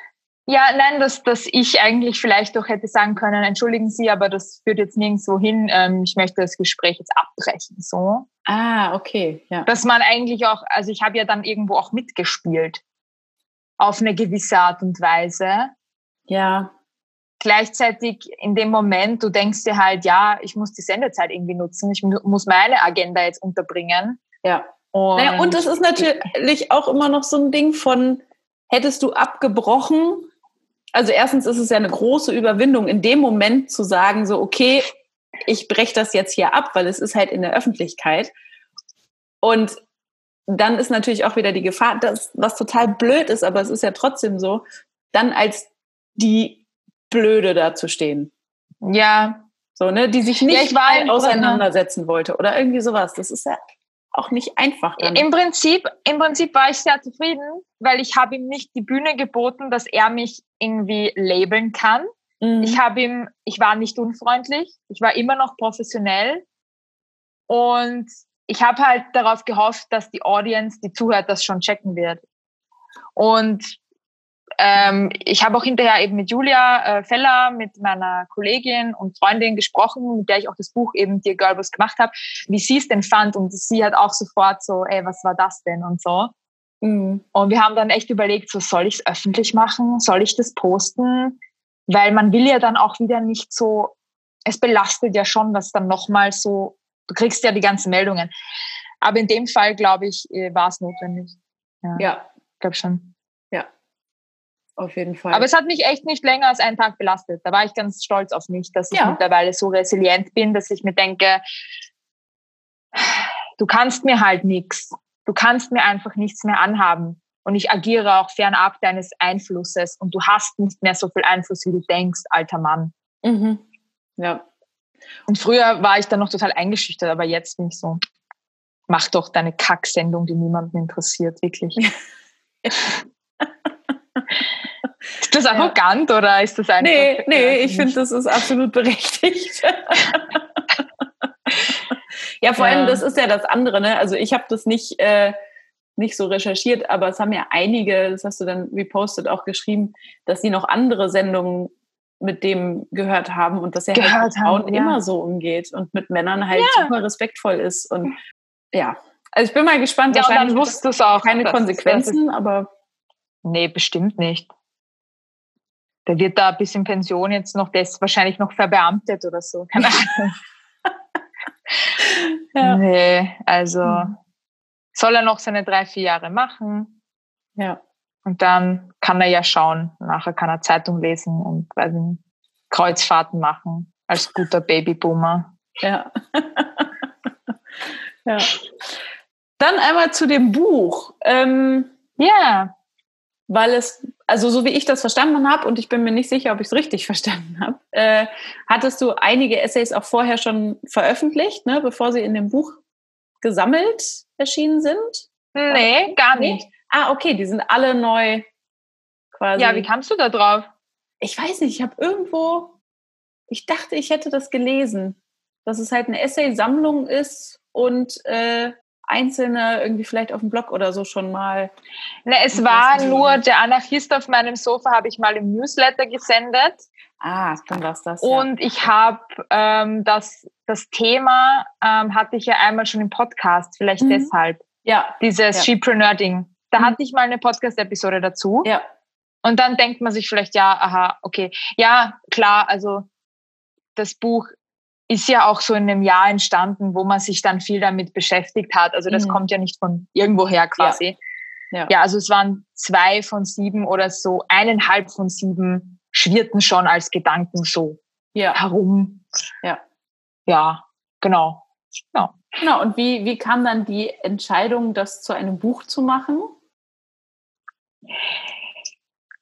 Ja, nein, dass, dass ich eigentlich vielleicht doch hätte sagen können, entschuldigen Sie, aber das führt jetzt nirgendwo hin. Ähm, ich möchte das Gespräch jetzt abbrechen. So. Ah, okay. Ja. Dass man eigentlich auch, also ich habe ja dann irgendwo auch mitgespielt auf eine gewisse Art und Weise. Ja. Gleichzeitig in dem Moment, du denkst dir halt, ja, ich muss die Sendezeit irgendwie nutzen, ich muss meine Agenda jetzt unterbringen. Ja. Und, naja, und das ist natürlich auch immer noch so ein Ding von, hättest du abgebrochen, Also erstens ist es ja eine große Überwindung, in dem Moment zu sagen, so, okay, ich breche das jetzt hier ab, weil es ist halt in der Öffentlichkeit. Und dann ist natürlich auch wieder die Gefahr, dass, was total blöd ist, aber es ist ja trotzdem so, dann als die Blöde dazustehen. Ja. So, ne, die sich nicht ja, mal auseinandersetzen wollte oder irgendwie sowas. Das ist ja auch nicht einfach. Dann. Im Prinzip, im Prinzip war ich sehr zufrieden, weil ich habe ihm nicht die Bühne geboten, dass er mich irgendwie labeln kann. Mhm. Ich habe ihm, ich war nicht unfreundlich, ich war immer noch professionell und ich habe halt darauf gehofft, dass die Audience, die zuhört, das schon checken wird. Und ähm, ich habe auch hinterher eben mit Julia äh, Feller, mit meiner Kollegin und Freundin gesprochen, mit der ich auch das Buch eben Dear Girlbus gemacht habe, wie sie es denn fand. Und sie hat auch sofort so, ey, was war das denn und so. Mhm. Und wir haben dann echt überlegt, so soll ich es öffentlich machen? Soll ich das posten? Weil man will ja dann auch wieder nicht so, es belastet ja schon, was dann nochmal so, du kriegst ja die ganzen Meldungen. Aber in dem Fall, glaube ich, äh, war es notwendig. Ja, ja. glaube schon. Auf jeden Fall. Aber es hat mich echt nicht länger als einen Tag belastet. Da war ich ganz stolz auf mich, dass ich ja. mittlerweile so resilient bin, dass ich mir denke, du kannst mir halt nichts. Du kannst mir einfach nichts mehr anhaben. Und ich agiere auch fernab deines Einflusses. Und du hast nicht mehr so viel Einfluss, wie du denkst, alter Mann. Mhm. Ja. Und früher war ich dann noch total eingeschüchtert, aber jetzt bin ich so, mach doch deine Kacksendung, die niemanden interessiert, wirklich. Ist das arrogant ja. oder ist das einfach? Nee, nee, ich finde, das ist absolut berechtigt. ja, vor allem, das ist ja das andere, ne? Also ich habe das nicht, äh, nicht so recherchiert, aber es haben ja einige, das hast du dann repostet, auch geschrieben, dass sie noch andere Sendungen mit dem gehört haben und dass er halt mit Frauen ja. immer so umgeht und mit Männern halt ja. super respektvoll ist. Und ja, also ich bin mal gespannt. Ja, dann wusste es auch. Keine Konsequenzen, aber. Nee, bestimmt nicht. Der wird da bis in Pension jetzt noch das wahrscheinlich noch verbeamtet oder so. Keine Ahnung. ja. Nee, also hm. soll er noch seine drei, vier Jahre machen. Ja. Und dann kann er ja schauen. Nachher kann er Zeitung lesen und nicht, Kreuzfahrten machen als guter Babyboomer. Ja. ja. Dann einmal zu dem Buch. Ähm, ja. Weil es also so wie ich das verstanden habe, und ich bin mir nicht sicher, ob ich es richtig verstanden habe, äh, hattest du einige Essays auch vorher schon veröffentlicht, ne, bevor sie in dem Buch gesammelt erschienen sind? Nee, gar nicht. Ah, okay, die sind alle neu quasi. Ja, wie kamst du da drauf? Ich weiß nicht, ich habe irgendwo, ich dachte, ich hätte das gelesen, dass es halt eine Essay-Sammlung ist und äh, einzelne irgendwie vielleicht auf dem Blog oder so schon mal? Ne, es war nur der Anarchist auf meinem Sofa, habe ich mal im Newsletter gesendet. Ah, dann war das. Und ja. ich habe ähm, das, das Thema ähm, hatte ich ja einmal schon im Podcast, vielleicht mhm. deshalb. Ja. Dieses ja. Shepreneur-Ding. Da mhm. hatte ich mal eine Podcast-Episode dazu. Ja. Und dann denkt man sich vielleicht, ja, aha, okay. Ja, klar, also das Buch ist ja auch so in einem Jahr entstanden, wo man sich dann viel damit beschäftigt hat. Also das mhm. kommt ja nicht von irgendwoher quasi. Ja. ja. ja, also es waren zwei von sieben oder so, eineinhalb von sieben schwirrten schon als Gedanken so ja. herum. Ja. Ja, genau. Ja. Genau, und wie, wie kam dann die Entscheidung, das zu einem Buch zu machen?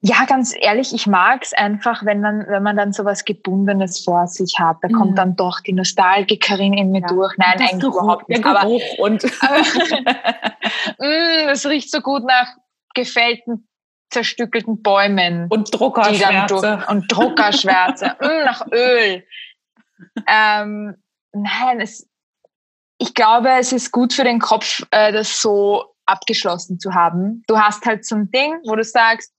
Ja, ganz ehrlich, ich mag's einfach, wenn man, wenn man dann so was Gebundenes vor sich hat. Da mhm. kommt dann doch die Nostalgikerin in mir ja. durch. Nein, das eigentlich überhaupt nicht. Aber, und mm, es riecht so gut nach gefällten, zerstückelten Bäumen. Und Druckerschwärze. und Druckerschwärze. mm, nach Öl. Ähm, nein, es, ich glaube, es ist gut für den Kopf, äh, das so abgeschlossen zu haben. Du hast halt so ein Ding, wo du sagst,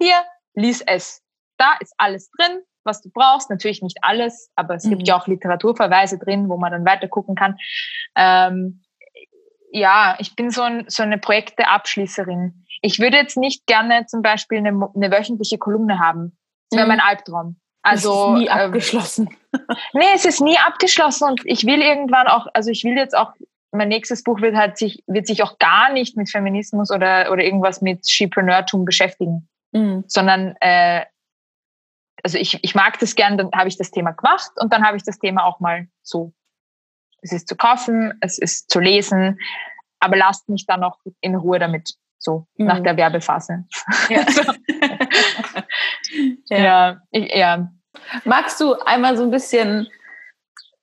hier, lies es. Da ist alles drin, was du brauchst. Natürlich nicht alles, aber es mhm. gibt ja auch Literaturverweise drin, wo man dann weiter gucken kann. Ähm, ja, ich bin so, ein, so eine Projekteabschließerin. Ich würde jetzt nicht gerne zum Beispiel eine, eine wöchentliche Kolumne haben. Das wäre mhm. mein Albtraum. Also es ist nie ähm, abgeschlossen. nee, es ist nie abgeschlossen und ich will irgendwann auch, also ich will jetzt auch, mein nächstes Buch wird halt sich, wird sich auch gar nicht mit Feminismus oder, oder irgendwas mit Shepreneurtum beschäftigen mhm. sondern äh, also ich, ich mag das gern, dann habe ich das Thema gemacht und dann habe ich das Thema auch mal so. Es ist zu kaufen, es ist zu lesen, aber lasst mich dann noch in Ruhe damit, so mhm. nach der Werbephase. Ja. ja. Ja, ich, ja. Magst du einmal so ein bisschen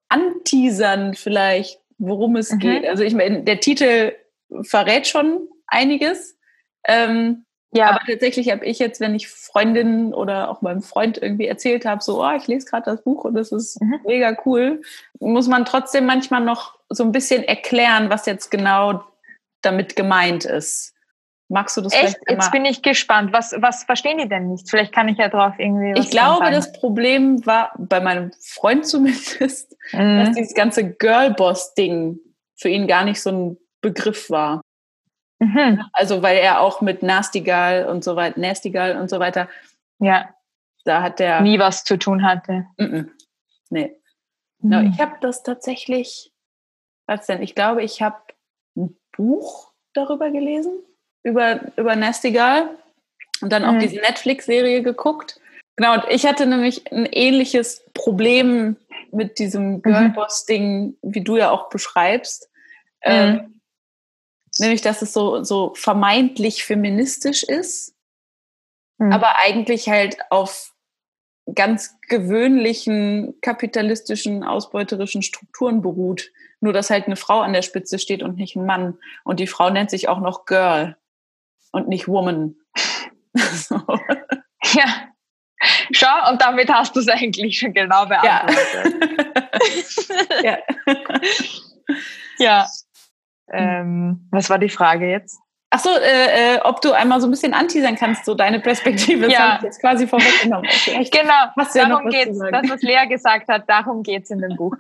anteasern vielleicht, worum es mhm. geht? Also ich meine, der Titel verrät schon einiges. Ähm, ja. Aber tatsächlich habe ich jetzt, wenn ich Freundinnen oder auch meinem Freund irgendwie erzählt habe, so, oh, ich lese gerade das Buch und das ist mhm. mega cool, muss man trotzdem manchmal noch so ein bisschen erklären, was jetzt genau damit gemeint ist. Magst du das Echt? Jetzt bin ich gespannt. Was, was verstehen die denn nicht? Vielleicht kann ich ja drauf irgendwie. ich glaube, sagen. das Problem war bei meinem Freund zumindest, mhm. dass dieses ganze Girlboss-Ding für ihn gar nicht so ein Begriff war. Mhm. Also weil er auch mit Nasty Girl und so weiter, Nasty Girl und so weiter. Ja. Da hat der nie was zu tun hatte. Mhm. Nee. Mhm. No, ich habe das tatsächlich. Was denn? Ich glaube, ich habe ein Buch darüber gelesen über über Nasty Girl und dann auch mhm. diese Netflix-Serie geguckt. Genau, und ich hatte nämlich ein ähnliches Problem mit diesem mhm. Girlboss-Ding, wie du ja auch beschreibst. Ähm, mhm. Nämlich, dass es so, so vermeintlich feministisch ist, mhm. aber eigentlich halt auf ganz gewöhnlichen kapitalistischen, ausbeuterischen Strukturen beruht. Nur, dass halt eine Frau an der Spitze steht und nicht ein Mann. Und die Frau nennt sich auch noch Girl und nicht Woman. so. Ja. Schau, und damit hast du es eigentlich schon genau beantwortet. Ja. ja. ja. Ähm, was war die Frage jetzt? Ach so, äh, äh, ob du einmal so ein bisschen anteasern kannst, so deine Perspektive. Ja. Das jetzt quasi vorweggenommen. Vielleicht genau, ja darum geht es, das, was Lea gesagt hat, darum geht es in dem Buch.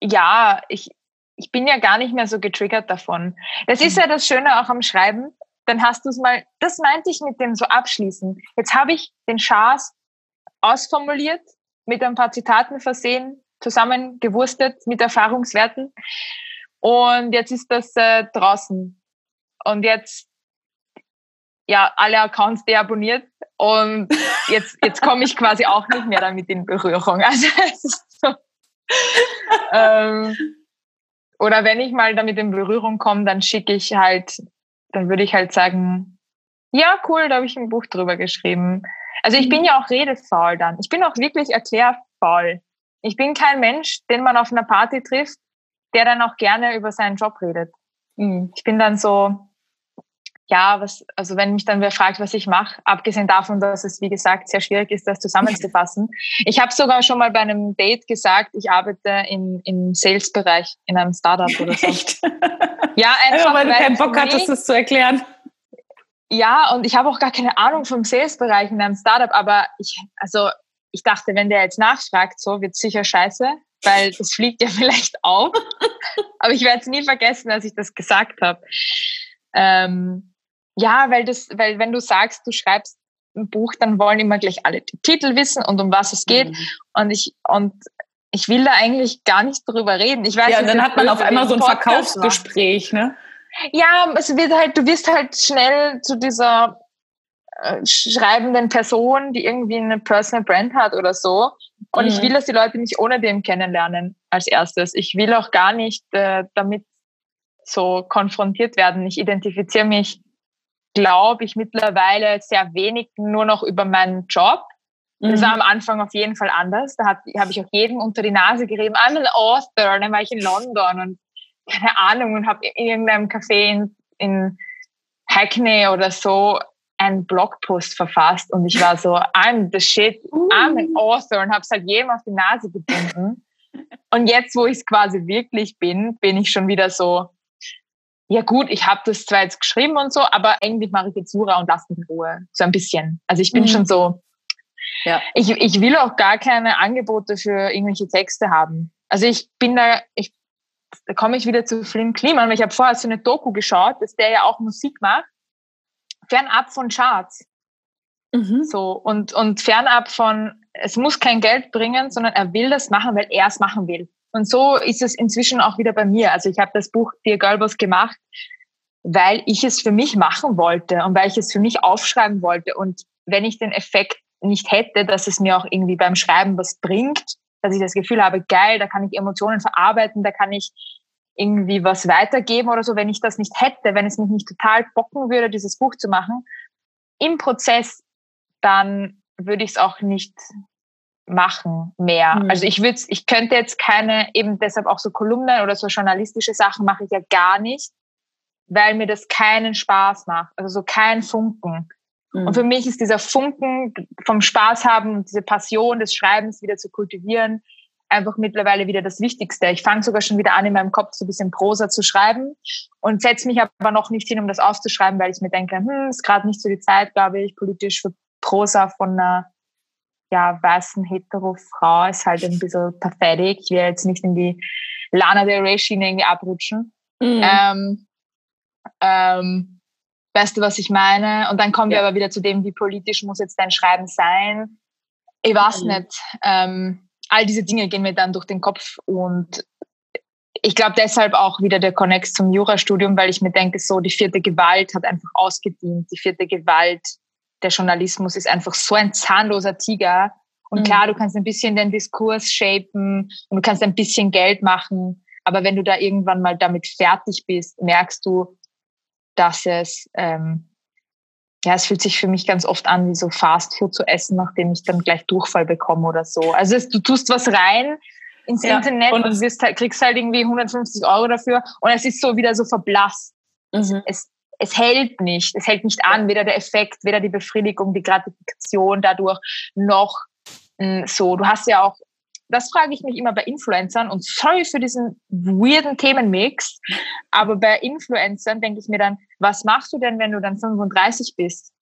Ja, ich, ich bin ja gar nicht mehr so getriggert davon. Das ist ja das Schöne auch am Schreiben. Dann hast du es mal, das meinte ich mit dem so abschließen. Jetzt habe ich den Schaß ausformuliert, mit ein paar Zitaten versehen, zusammengewurstet mit Erfahrungswerten. Und jetzt ist das äh, draußen. Und jetzt, ja, alle Accounts deabonniert. Und jetzt, jetzt komme ich quasi auch nicht mehr damit in Berührung. Also es ist so. ähm, oder wenn ich mal damit in Berührung komme, dann schicke ich halt, dann würde ich halt sagen, ja, cool, da habe ich ein Buch drüber geschrieben. Also ich bin ja auch redefaul dann. Ich bin auch wirklich erklärfaul. Ich bin kein Mensch, den man auf einer Party trifft der dann auch gerne über seinen Job redet. Mhm. Ich bin dann so, ja, was, also wenn mich dann wer fragt, was ich mache, abgesehen davon, dass es, wie gesagt, sehr schwierig ist, das zusammenzufassen. Ich habe sogar schon mal bei einem Date gesagt, ich arbeite in, im Sales-Bereich in einem Startup oder so. Echt? Ja, einfach. Weil du keinen Bock hattest, das zu erklären. Ja, und ich habe auch gar keine Ahnung vom Sales-Bereich in einem Startup, aber ich, also ich dachte, wenn der jetzt nachfragt, so wird sicher scheiße weil das fliegt ja vielleicht auf. Aber ich werde es nie vergessen, als ich das gesagt habe. Ähm, ja, weil das, weil wenn du sagst, du schreibst ein Buch, dann wollen immer gleich alle die Titel wissen und um was es geht. Mhm. Und ich und ich will da eigentlich gar nicht drüber reden. Ich weiß, ja, und dann hat man auf einmal so ein Verkaufsgespräch, ne? Ja, es wird halt, du wirst halt schnell zu dieser schreibenden Person, die irgendwie eine Personal Brand hat oder so. Und mhm. ich will, dass die Leute mich ohne dem kennenlernen als erstes. Ich will auch gar nicht äh, damit so konfrontiert werden. Ich identifiziere mich, glaube ich, mittlerweile sehr wenig nur noch über meinen Job. Das war mhm. am Anfang auf jeden Fall anders. Da habe ich auch jedem unter die Nase gerieben, I'm an author. Dann war ich in London und keine Ahnung und habe in irgendeinem Café in, in Hackney oder so einen Blogpost verfasst und ich war so, I'm the shit, I'm an author und habe es halt jedem auf die Nase gebunden. Und jetzt, wo ich es quasi wirklich bin, bin ich schon wieder so, ja gut, ich habe das zwar jetzt geschrieben und so, aber eigentlich mache ich jetzt Jura und lasse mich in Ruhe. So ein bisschen. Also ich bin mhm. schon so, ja. ich, ich will auch gar keine Angebote für irgendwelche Texte haben. Also ich bin da, ich, da komme ich wieder zu Flynn Kliman. Ich habe vorher so eine Doku geschaut, dass der ja auch Musik macht fernab von Charts. Mhm. So, und, und fernab von, es muss kein Geld bringen, sondern er will das machen, weil er es machen will. Und so ist es inzwischen auch wieder bei mir. Also ich habe das Buch Dear Girlboss gemacht, weil ich es für mich machen wollte und weil ich es für mich aufschreiben wollte. Und wenn ich den Effekt nicht hätte, dass es mir auch irgendwie beim Schreiben was bringt, dass ich das Gefühl habe, geil, da kann ich Emotionen verarbeiten, da kann ich irgendwie was weitergeben oder so, wenn ich das nicht hätte, wenn es mich nicht total bocken würde, dieses Buch zu machen, im Prozess, dann würde ich es auch nicht machen mehr. Mhm. Also ich würde, ich könnte jetzt keine, eben deshalb auch so Kolumnen oder so journalistische Sachen mache ich ja gar nicht, weil mir das keinen Spaß macht. Also so kein Funken. Mhm. Und für mich ist dieser Funken vom Spaß haben und diese Passion des Schreibens wieder zu kultivieren, einfach mittlerweile wieder das Wichtigste. Ich fange sogar schon wieder an, in meinem Kopf so ein bisschen Prosa zu schreiben und setze mich aber noch nicht hin, um das aufzuschreiben, weil ich mir denke, hm, ist gerade nicht so die Zeit, glaube ich, politisch für Prosa von einer ja, weißen hetero-Frau ist halt ein bisschen pathetic. Ich will jetzt nicht in die Lana Del Rey-Schiene irgendwie abrutschen. Mhm. Ähm, ähm, weißt du, was ich meine? Und dann kommen ja. wir aber wieder zu dem, wie politisch muss jetzt dein Schreiben sein? Ich weiß mhm. nicht. Ähm, all diese Dinge gehen mir dann durch den Kopf und ich glaube deshalb auch wieder der Connex zum Jurastudium, weil ich mir denke, so die vierte Gewalt hat einfach ausgedient. Die vierte Gewalt der Journalismus ist einfach so ein zahnloser Tiger. Und mhm. klar, du kannst ein bisschen den Diskurs shapen und du kannst ein bisschen Geld machen. Aber wenn du da irgendwann mal damit fertig bist, merkst du, dass es, ähm, ja, es fühlt sich für mich ganz oft an, wie so Fast Food zu essen, nachdem ich dann gleich Durchfall bekomme oder so. Also es, du tust was rein ins ja, Internet und, und wirst halt, kriegst halt irgendwie 150 Euro dafür und es ist so wieder so verblasst. Mhm. Es, es hält nicht, es hält nicht an, weder der Effekt, weder die Befriedigung, die Gratifikation dadurch noch mh, hm, so. Du hast ja auch, das frage ich mich immer bei Influencern und sorry für diesen weirden Themenmix, aber bei Influencern denke ich mir dann, was machst du denn, wenn du dann 35 bist?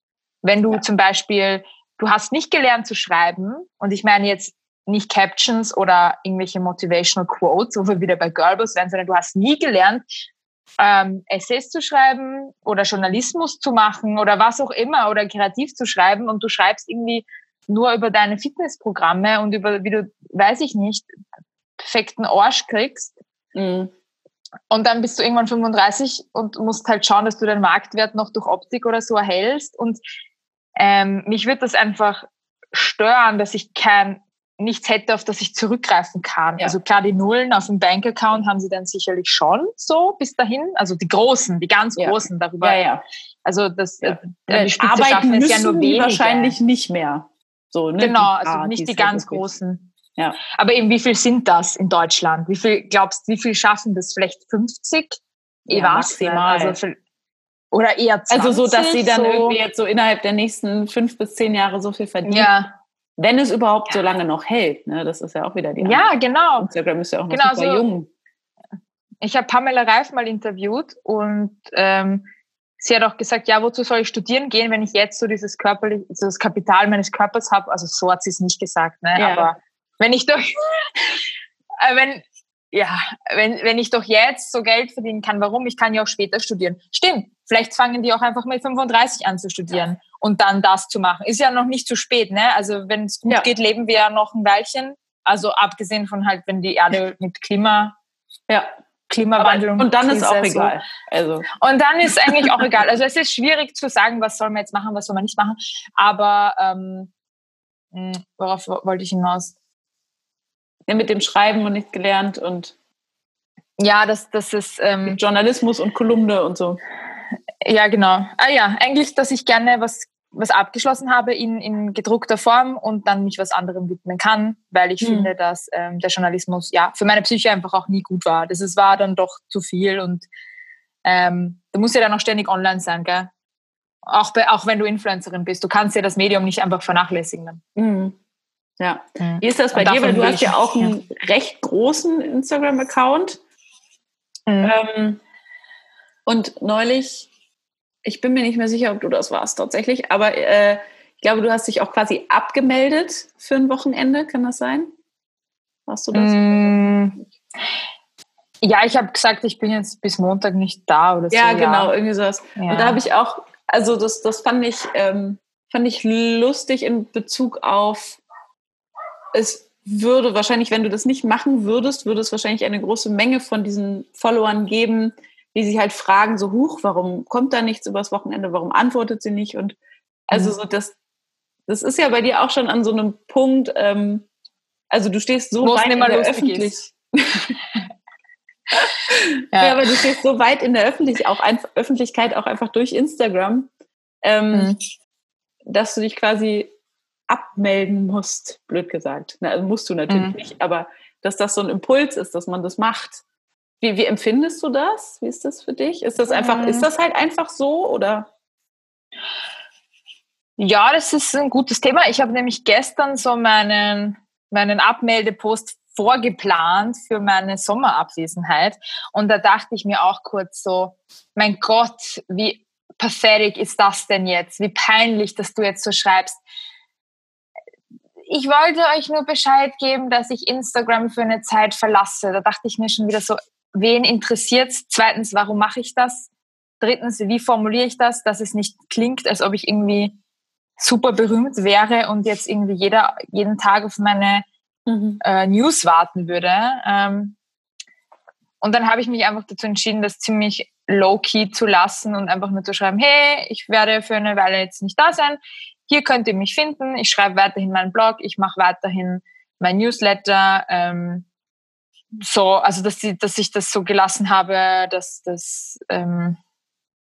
Wenn du ja. zum Beispiel, du hast nicht gelernt zu schreiben und ich meine jetzt nicht Captions oder irgendwelche Motivational Quotes, wo wir wieder bei Girlboss werden, sondern du hast nie gelernt, ähm, Essays zu schreiben oder Journalismus zu machen oder was auch immer oder kreativ zu schreiben und du schreibst irgendwie nur über deine Fitnessprogramme und über, wie du, weiß ich nicht, perfekten Arsch kriegst. Mhm. Und dann bist du irgendwann 35 und musst halt schauen, dass du deinen Marktwert noch durch Optik oder so erhältst. Und ähm, mich wird das einfach stören, dass ich kein nichts hätte, auf das ich zurückgreifen kann. Ja. Also klar, die Nullen auf dem Bankaccount haben sie dann sicherlich schon so bis dahin. Also die großen, die ganz ja. großen darüber. Ja, ja. Also das ja. äh, die Spitze Arbeiten müssen ja nur wenige. wahrscheinlich nicht mehr. So, ne? Genau, die also nicht die ganz großen. Ja. Aber eben, wie viel sind das in Deutschland? Wie viel glaubst wie viel schaffen das? Vielleicht 50? Ich ja, maximal. Also für, oder eher 20? Also so, dass sie dann so irgendwie jetzt so innerhalb der nächsten fünf bis zehn Jahre so viel verdienen. Ja wenn es überhaupt ja. so lange noch hält. Ne? Das ist ja auch wieder die Ja, Antwort. genau. Instagram ist ja auch noch genau, super so. jung. Ich habe Pamela Reif mal interviewt und ähm, sie hat auch gesagt, ja, wozu soll ich studieren gehen, wenn ich jetzt so dieses körperlich, so das Kapital meines Körpers habe. Also so hat sie es nicht gesagt, ne? Ja. Aber wenn ich doch, äh, wenn, ja, wenn, wenn ich doch jetzt so Geld verdienen kann, warum? Ich kann ja auch später studieren. Stimmt. Vielleicht fangen die auch einfach mit 35 an zu studieren ja. und dann das zu machen. Ist ja noch nicht zu spät, ne? Also wenn es gut ja. geht, leben wir ja noch ein Weilchen. Also abgesehen von halt, wenn die Erde mit Klima, ja. Klimawandel und, und dann Krise, ist auch egal. Also. Und dann ist eigentlich auch egal. Also es ist schwierig zu sagen, was soll man jetzt machen, was soll man nicht machen. Aber ähm, hm, worauf wollte ich hinaus? Ja, mit dem Schreiben und nicht gelernt und ja, das, das ist ähm, Journalismus und Kolumne und so. Ja, genau. Ah ja, eigentlich, dass ich gerne was, was abgeschlossen habe in, in gedruckter Form und dann mich was anderem widmen kann, weil ich hm. finde, dass ähm, der Journalismus ja für meine Psyche einfach auch nie gut war. Das ist, war dann doch zu viel und ähm, du musst ja dann auch ständig online sein, gell? Auch, bei, auch wenn du Influencerin bist. Du kannst ja das Medium nicht einfach vernachlässigen. Mhm. Ja. Mhm. Wie ist das bei dir? Weil du hast ja auch einen ja. recht großen Instagram-Account. Mhm. Ähm, und neulich ich bin mir nicht mehr sicher, ob du das warst tatsächlich, aber äh, ich glaube, du hast dich auch quasi abgemeldet für ein Wochenende, kann das sein? Warst du das? Mm, ja, ich habe gesagt, ich bin jetzt bis Montag nicht da oder so. Ja, genau, ja. irgendwie sowas. Ja. Und da habe ich auch, also das, das fand ich, ähm, fand ich lustig in Bezug auf, es würde wahrscheinlich, wenn du das nicht machen würdest, würde es wahrscheinlich eine große Menge von diesen Followern geben, die sich halt fragen, so huch, warum kommt da nichts übers Wochenende, warum antwortet sie nicht? Und also mhm. so das, das ist ja bei dir auch schon an so einem Punkt, ähm, also du stehst so weit in der Öffentlichkeit. ja. ja. aber du stehst so weit in der Öffentlich auch ein, Öffentlichkeit, auch einfach durch Instagram, ähm, mhm. dass du dich quasi abmelden musst, blöd gesagt. Na, also musst du natürlich mhm. nicht, aber dass das so ein Impuls ist, dass man das macht. Wie, wie empfindest du das? Wie ist das für dich? Ist das einfach, ist das halt einfach so oder? Ja, das ist ein gutes Thema. Ich habe nämlich gestern so meinen, meinen Abmeldepost vorgeplant für meine Sommerabwesenheit. Und da dachte ich mir auch kurz so, mein Gott, wie pathetic ist das denn jetzt? Wie peinlich, dass du jetzt so schreibst. Ich wollte euch nur Bescheid geben, dass ich Instagram für eine Zeit verlasse. Da dachte ich mir schon wieder so, wen interessiert's? Zweitens, warum mache ich das? Drittens, wie formuliere ich das, dass es nicht klingt, als ob ich irgendwie super berühmt wäre und jetzt irgendwie jeder jeden Tag auf meine mhm. äh, News warten würde. Ähm, und dann habe ich mich einfach dazu entschieden, das ziemlich low-key zu lassen und einfach nur zu schreiben, hey, ich werde für eine Weile jetzt nicht da sein. Hier könnt ihr mich finden. Ich schreibe weiterhin meinen Blog. Ich mache weiterhin mein Newsletter. Ähm, so, also dass, die, dass ich das so gelassen habe, dass das ähm,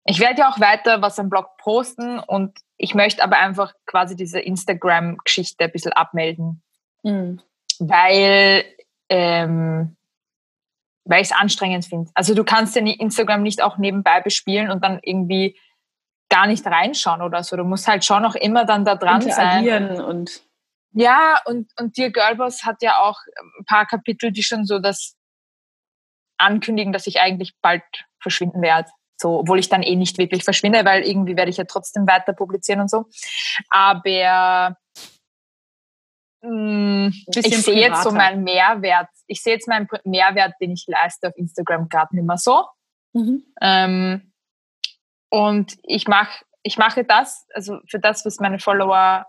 ich werde ja auch weiter was am Blog posten und ich möchte aber einfach quasi diese Instagram-Geschichte ein bisschen abmelden. Mhm weil, ähm, weil ich es anstrengend finde. Also du kannst ja Instagram nicht auch nebenbei bespielen und dann irgendwie gar nicht reinschauen oder so. Du musst halt schon noch immer dann da dran sein. Und ja, und, und Dear Girlboss hat ja auch ein paar Kapitel, die schon so das ankündigen, dass ich eigentlich bald verschwinden werde. So, obwohl ich dann eh nicht wirklich verschwinde, weil irgendwie werde ich ja trotzdem weiter publizieren und so. Aber Mm, ich sehe jetzt so meinen Mehrwert. Ich sehe jetzt meinen Mehrwert, den ich leiste auf Instagram gerade nicht mehr so. Mhm. Ähm, und ich mache ich mache das, also für das, was meine Follower,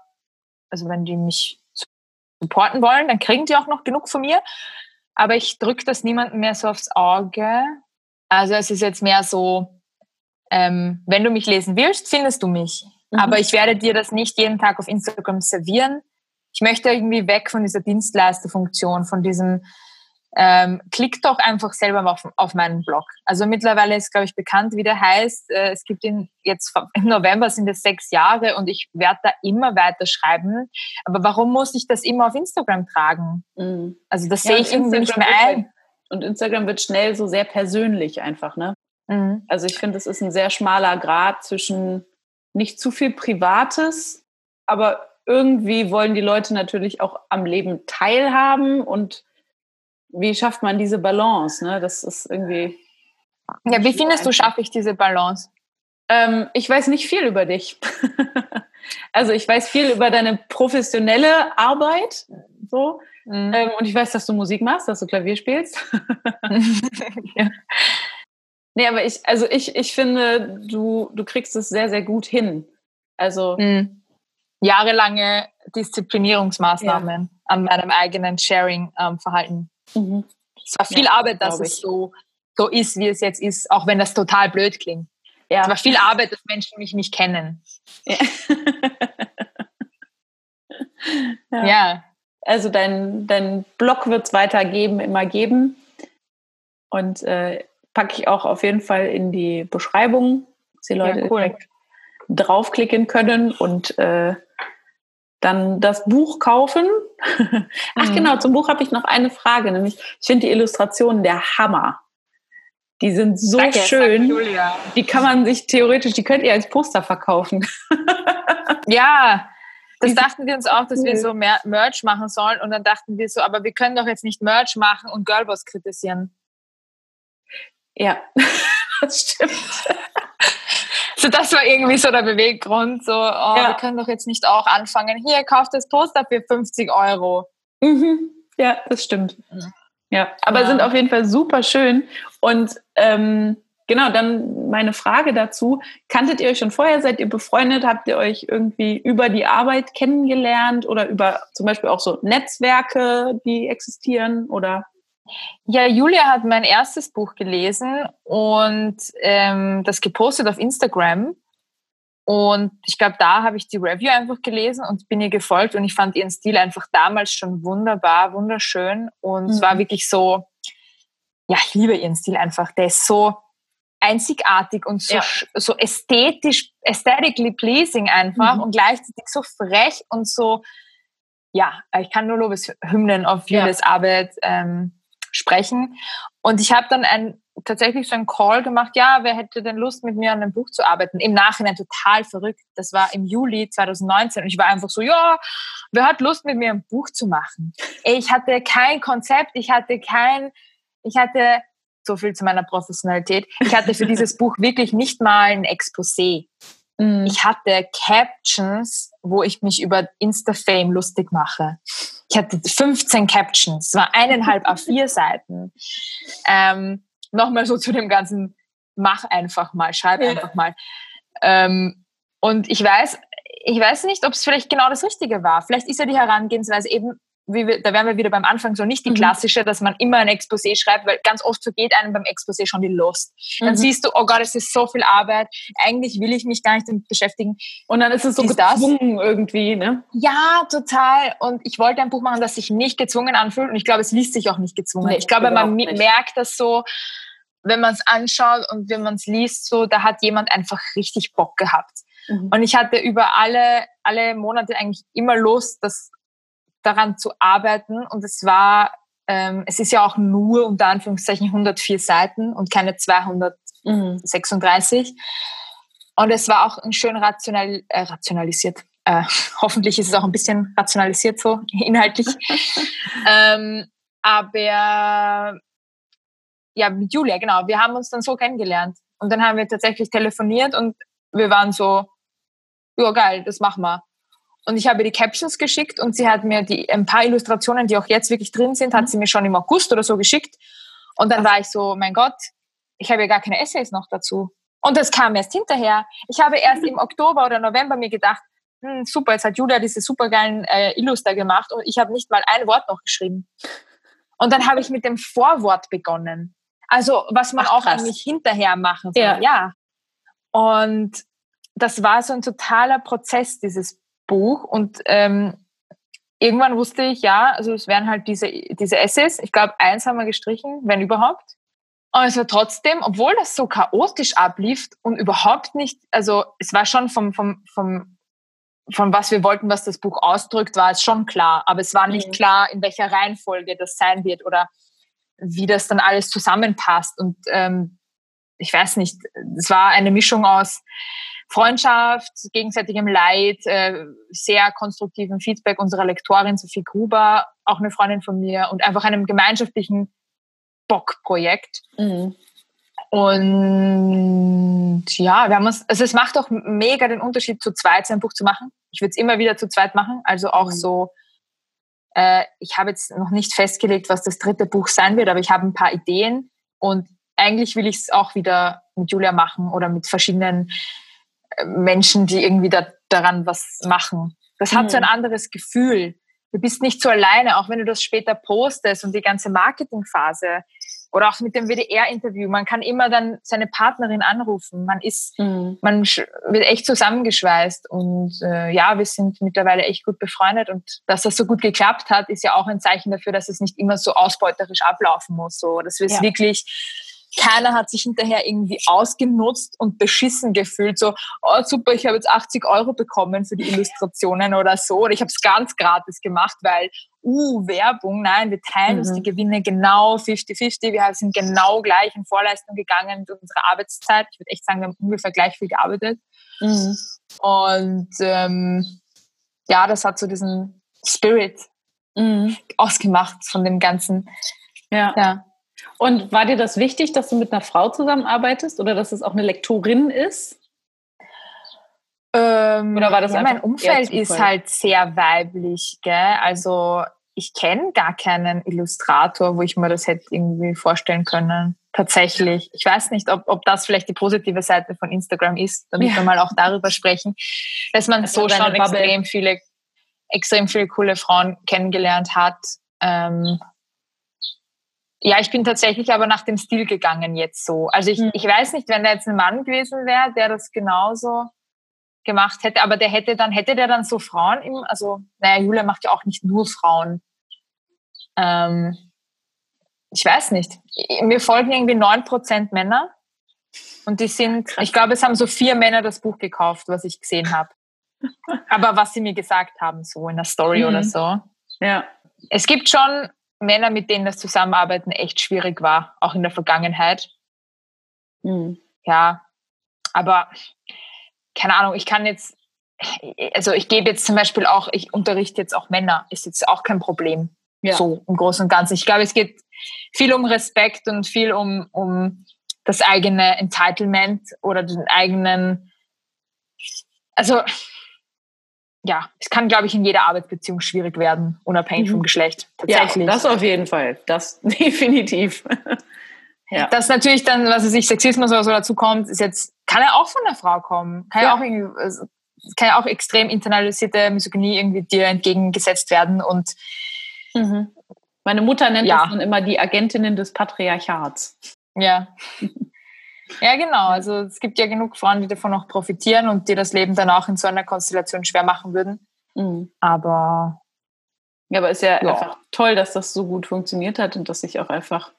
also wenn die mich supporten wollen, dann kriegen die auch noch genug von mir. Aber ich drücke das niemandem mehr so aufs Auge. Also es ist jetzt mehr so, ähm, wenn du mich lesen willst, findest du mich. Mhm. Aber ich werde dir das nicht jeden Tag auf Instagram servieren, ich möchte irgendwie weg von dieser Dienstleisterfunktion, von diesem ähm, klick doch einfach selber auf, auf meinen Blog. Also mittlerweile ist, glaube ich, bekannt, wie der heißt. Äh, es gibt ihn jetzt im November sind es sechs Jahre und ich werde da immer weiter schreiben. Aber warum muss ich das immer auf Instagram tragen? Mhm. Also das ja, sehe ich irgendwie nicht mehr ein. Und Instagram wird schnell so sehr persönlich einfach, ne? Mhm. Also ich finde, es ist ein sehr schmaler Grad zwischen nicht zu viel Privates, aber irgendwie wollen die Leute natürlich auch am Leben teilhaben und wie schafft man diese Balance? Ne? Das ist irgendwie. Ja, wie findest du, schaffe ich diese Balance? Ähm, ich weiß nicht viel über dich. also ich weiß viel über deine professionelle Arbeit. So. Mhm. Ähm, und ich weiß, dass du Musik machst, dass du Klavier spielst. ja. Nee, aber ich, also ich, ich finde, du, du kriegst es sehr, sehr gut hin. Also mhm jahrelange Disziplinierungsmaßnahmen ja. an meinem eigenen Sharing-Verhalten. Mhm. Es war viel ja, Arbeit, dass es so, so ist, wie es jetzt ist, auch wenn das total blöd klingt. Ja. Es war viel Arbeit, dass Menschen mich nicht kennen. Ja. ja. ja. Also dein, dein Blog wird es weiter geben, immer geben. Und äh, packe ich auch auf jeden Fall in die Beschreibung, dass die Leute cool. draufklicken können und äh, dann das Buch kaufen. Ach mhm. genau, zum Buch habe ich noch eine Frage, nämlich ich finde die Illustrationen der Hammer. Die sind so danke, schön. Die kann man sich theoretisch, die könnt ihr als Poster verkaufen. ja, das dachten wir uns auch, dass wir so mehr Merch machen sollen. Und dann dachten wir so, aber wir können doch jetzt nicht Merch machen und Girlboss kritisieren. Ja, das stimmt so das war irgendwie so der Beweggrund. So, oh, ja. wir können doch jetzt nicht auch anfangen. Hier, kauft das Poster für 50 Euro. Mhm. Ja, das stimmt. Mhm. Ja, aber ja. sind auf jeden Fall super schön. Und ähm, genau, dann meine Frage dazu. Kanntet ihr euch schon vorher? Seid ihr befreundet? Habt ihr euch irgendwie über die Arbeit kennengelernt oder über zum Beispiel auch so Netzwerke, die existieren? Oder? Ja, Julia hat mein erstes Buch gelesen und ähm, das gepostet auf Instagram. Und ich glaube, da habe ich die Review einfach gelesen und bin ihr gefolgt und ich fand ihren Stil einfach damals schon wunderbar, wunderschön. Und mhm. es war wirklich so, ja, ich liebe ihren Stil einfach. Der ist so einzigartig und so, ja. so ästhetisch, aesthetically pleasing einfach mhm. und gleichzeitig so frech und so, ja, ich kann nur Lobeshymnen auf Julias ja. Arbeit ähm, sprechen. Und ich habe dann ein, tatsächlich so einen Call gemacht, ja, wer hätte denn Lust, mit mir an einem Buch zu arbeiten? Im Nachhinein total verrückt. Das war im Juli 2019 und ich war einfach so, ja, wer hat Lust, mit mir ein Buch zu machen? Ich hatte kein Konzept, ich hatte kein, ich hatte so viel zu meiner Professionalität. Ich hatte für dieses Buch wirklich nicht mal ein Exposé. Mhm. Ich hatte Captions, wo ich mich über Insta-Fame lustig mache. Ich hatte 15 Captions, es war eineinhalb A4 Seiten. Ähm, Nochmal so zu dem ganzen, mach einfach mal, schreib ja. einfach mal. Ähm, und ich weiß, ich weiß nicht, ob es vielleicht genau das Richtige war. Vielleicht ist ja die Herangehensweise eben wir, da wären wir wieder beim Anfang so nicht die mhm. klassische, dass man immer ein Exposé schreibt, weil ganz oft vergeht einem beim Exposé schon die Lust. Dann mhm. siehst du, oh Gott, es ist so viel Arbeit. Eigentlich will ich mich gar nicht damit beschäftigen. Und dann ist es so ist gezwungen das? irgendwie, ne? Ja, total. Und ich wollte ein Buch machen, das sich nicht gezwungen anfühlt. Und ich glaube, es liest sich auch nicht gezwungen. Nee, ich glaube, man nicht. merkt das so, wenn man es anschaut und wenn man es liest, so, da hat jemand einfach richtig Bock gehabt. Mhm. Und ich hatte über alle, alle Monate eigentlich immer Lust, das daran zu arbeiten. Und es war, ähm, es ist ja auch nur unter Anführungszeichen 104 Seiten und keine 236. Mhm. Und es war auch ein schön rational, äh, rationalisiert. Äh, hoffentlich ist es auch ein bisschen rationalisiert so inhaltlich. ähm, aber ja, mit Julia, genau. Wir haben uns dann so kennengelernt. Und dann haben wir tatsächlich telefoniert und wir waren so, ja geil, das machen wir. Und ich habe die Captions geschickt und sie hat mir die, ein paar Illustrationen, die auch jetzt wirklich drin sind, hat mhm. sie mir schon im August oder so geschickt. Und dann war ich so, mein Gott, ich habe ja gar keine Essays noch dazu. Und das kam erst hinterher. Ich habe erst im Oktober oder November mir gedacht, hm, super, jetzt hat Julia diese supergeilen äh, Illuster gemacht und ich habe nicht mal ein Wort noch geschrieben. Und dann habe ich mit dem Vorwort begonnen. Also was man Ach, auch eigentlich hinterher machen soll. Ja. ja. Und das war so ein totaler Prozess, dieses Buch und ähm, irgendwann wusste ich, ja, also es wären halt diese, diese Essays. Ich glaube, eins haben wir gestrichen, wenn überhaupt. Aber es war trotzdem, obwohl das so chaotisch ablief und überhaupt nicht, also es war schon vom, vom, vom, von was wir wollten, was das Buch ausdrückt, war es schon klar. Aber es war nicht mhm. klar, in welcher Reihenfolge das sein wird oder wie das dann alles zusammenpasst. Und ähm, ich weiß nicht, es war eine Mischung aus Freundschaft, gegenseitigem Leid, äh, sehr konstruktiven Feedback unserer Lektorin Sophie Gruber, auch eine Freundin von mir und einfach einem gemeinschaftlichen Bock-Projekt. Mhm. Und ja, wir haben uns, also es macht auch mega den Unterschied, zu zweit sein Buch zu machen. Ich würde es immer wieder zu zweit machen, also auch mhm. so. Äh, ich habe jetzt noch nicht festgelegt, was das dritte Buch sein wird, aber ich habe ein paar Ideen und eigentlich will ich es auch wieder mit Julia machen oder mit verschiedenen Menschen, die irgendwie da, daran was machen. Das hat mhm. so ein mhm. anderes Gefühl. Du bist nicht so alleine, auch wenn du das später postest und die ganze Marketingphase oder auch mit dem WDR-Interview. Man kann immer dann seine Partnerin anrufen. Man ist, mhm. man wird echt zusammengeschweißt und äh, ja, wir sind mittlerweile echt gut befreundet und dass das so gut geklappt hat, ist ja auch ein Zeichen dafür, dass es nicht immer so ausbeuterisch ablaufen muss. So, dass wir es ja. wirklich keiner hat sich hinterher irgendwie ausgenutzt und beschissen gefühlt. So, oh super, ich habe jetzt 80 Euro bekommen für die Illustrationen oder so. Oder ich habe es ganz gratis gemacht, weil, uh, Werbung. Nein, wir teilen mhm. uns die Gewinne genau 50-50. Wir sind genau gleich in Vorleistung gegangen mit unserer Arbeitszeit. Ich würde echt sagen, wir haben ungefähr gleich viel gearbeitet. Mhm. Und ähm, ja, das hat so diesen Spirit mhm. ausgemacht von dem Ganzen. Ja. ja. Und war dir das wichtig, dass du mit einer Frau zusammenarbeitest oder dass es auch eine Lektorin ist? Ähm, oder war das ja, mein Umfeld ist halt sehr weiblich, gell? Also ich kenne gar keinen Illustrator, wo ich mir das hätte irgendwie vorstellen können. Tatsächlich. Ich weiß nicht, ob, ob das vielleicht die positive Seite von Instagram ist, damit ja. wir mal auch darüber sprechen, dass man das so schon extrem viele, extrem viele coole Frauen kennengelernt hat. Ähm, ja, ich bin tatsächlich aber nach dem Stil gegangen jetzt so. Also ich, mhm. ich weiß nicht, wenn da jetzt ein Mann gewesen wäre, der das genauso gemacht hätte, aber der hätte dann, hätte der dann so Frauen im, also, naja, Julia macht ja auch nicht nur Frauen. Ähm, ich weiß nicht. Mir folgen irgendwie 9% Männer. Und die sind, Krass. ich glaube, es haben so vier Männer das Buch gekauft, was ich gesehen habe. Aber was sie mir gesagt haben, so in der Story mhm. oder so. Ja. Es gibt schon Männer, mit denen das Zusammenarbeiten echt schwierig war, auch in der Vergangenheit. Mhm. Ja, aber keine Ahnung, ich kann jetzt, also ich gebe jetzt zum Beispiel auch, ich unterrichte jetzt auch Männer, ist jetzt auch kein Problem. Ja. So im Großen und Ganzen. Ich glaube, es geht viel um Respekt und viel um, um das eigene Entitlement oder den eigenen, also ja, es kann, glaube ich, in jeder Arbeitsbeziehung schwierig werden, unabhängig mhm. vom Geschlecht. Tatsächlich. Ja, das auf jeden Fall. Das definitiv. ja. Das natürlich dann, was es sich Sexismus oder so dazu kommt, ist jetzt, kann ja auch von der Frau kommen. Kann ja, auch irgendwie, also, kann ja auch extrem internalisierte Misogynie irgendwie dir entgegengesetzt werden und mhm. Meine Mutter nennt ja. das dann immer die Agentinnen des Patriarchats. Ja. Ja, genau. Also es gibt ja genug Frauen, die davon auch profitieren und die das Leben dann auch in so einer Konstellation schwer machen würden. Mhm. Aber ja, aber ist ja, ja, einfach toll, dass das so gut funktioniert hat und dass sich auch einfach,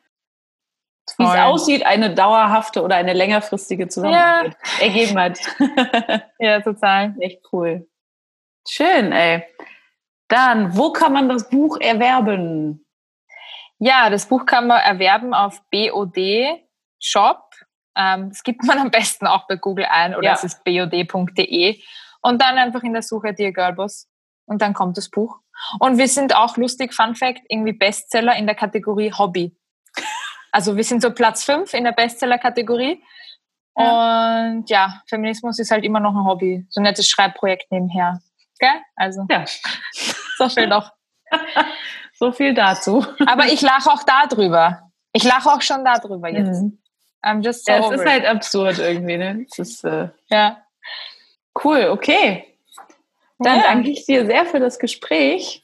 wie es aussieht, eine dauerhafte oder eine längerfristige Zusammenarbeit ja. ergeben hat. ja, total. Echt cool. Schön, ey. Dann, wo kann man das Buch erwerben? Ja, das Buch kann man erwerben auf BOD Shop ähm, das gibt man am besten auch bei Google ein oder ja. es ist bod.de und dann einfach in der Suche Dear Girlboss und dann kommt das Buch. Und wir sind auch lustig, Fun Fact, irgendwie Bestseller in der Kategorie Hobby. Also wir sind so Platz 5 in der Bestseller-Kategorie. Ja. Und ja, Feminismus ist halt immer noch ein Hobby. So ein nettes Schreibprojekt nebenher. Gell? Also, ja. so viel doch. so viel dazu. Aber ich lache auch darüber. Ich lache auch schon darüber jetzt. Mhm. I'm just so ja, es ist halt absurd irgendwie, ne? Es ist, äh, ja. Cool, okay. Dann ja. danke ich dir sehr für das Gespräch.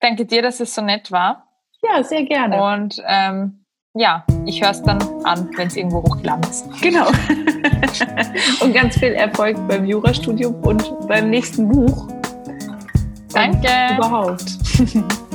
Danke dir, dass es so nett war. Ja, sehr gerne. Und ähm, ja, ich höre es dann an, wenn es irgendwo hochgeladen ist. Genau. und ganz viel Erfolg beim Jurastudium und beim nächsten Buch. Danke. Und überhaupt.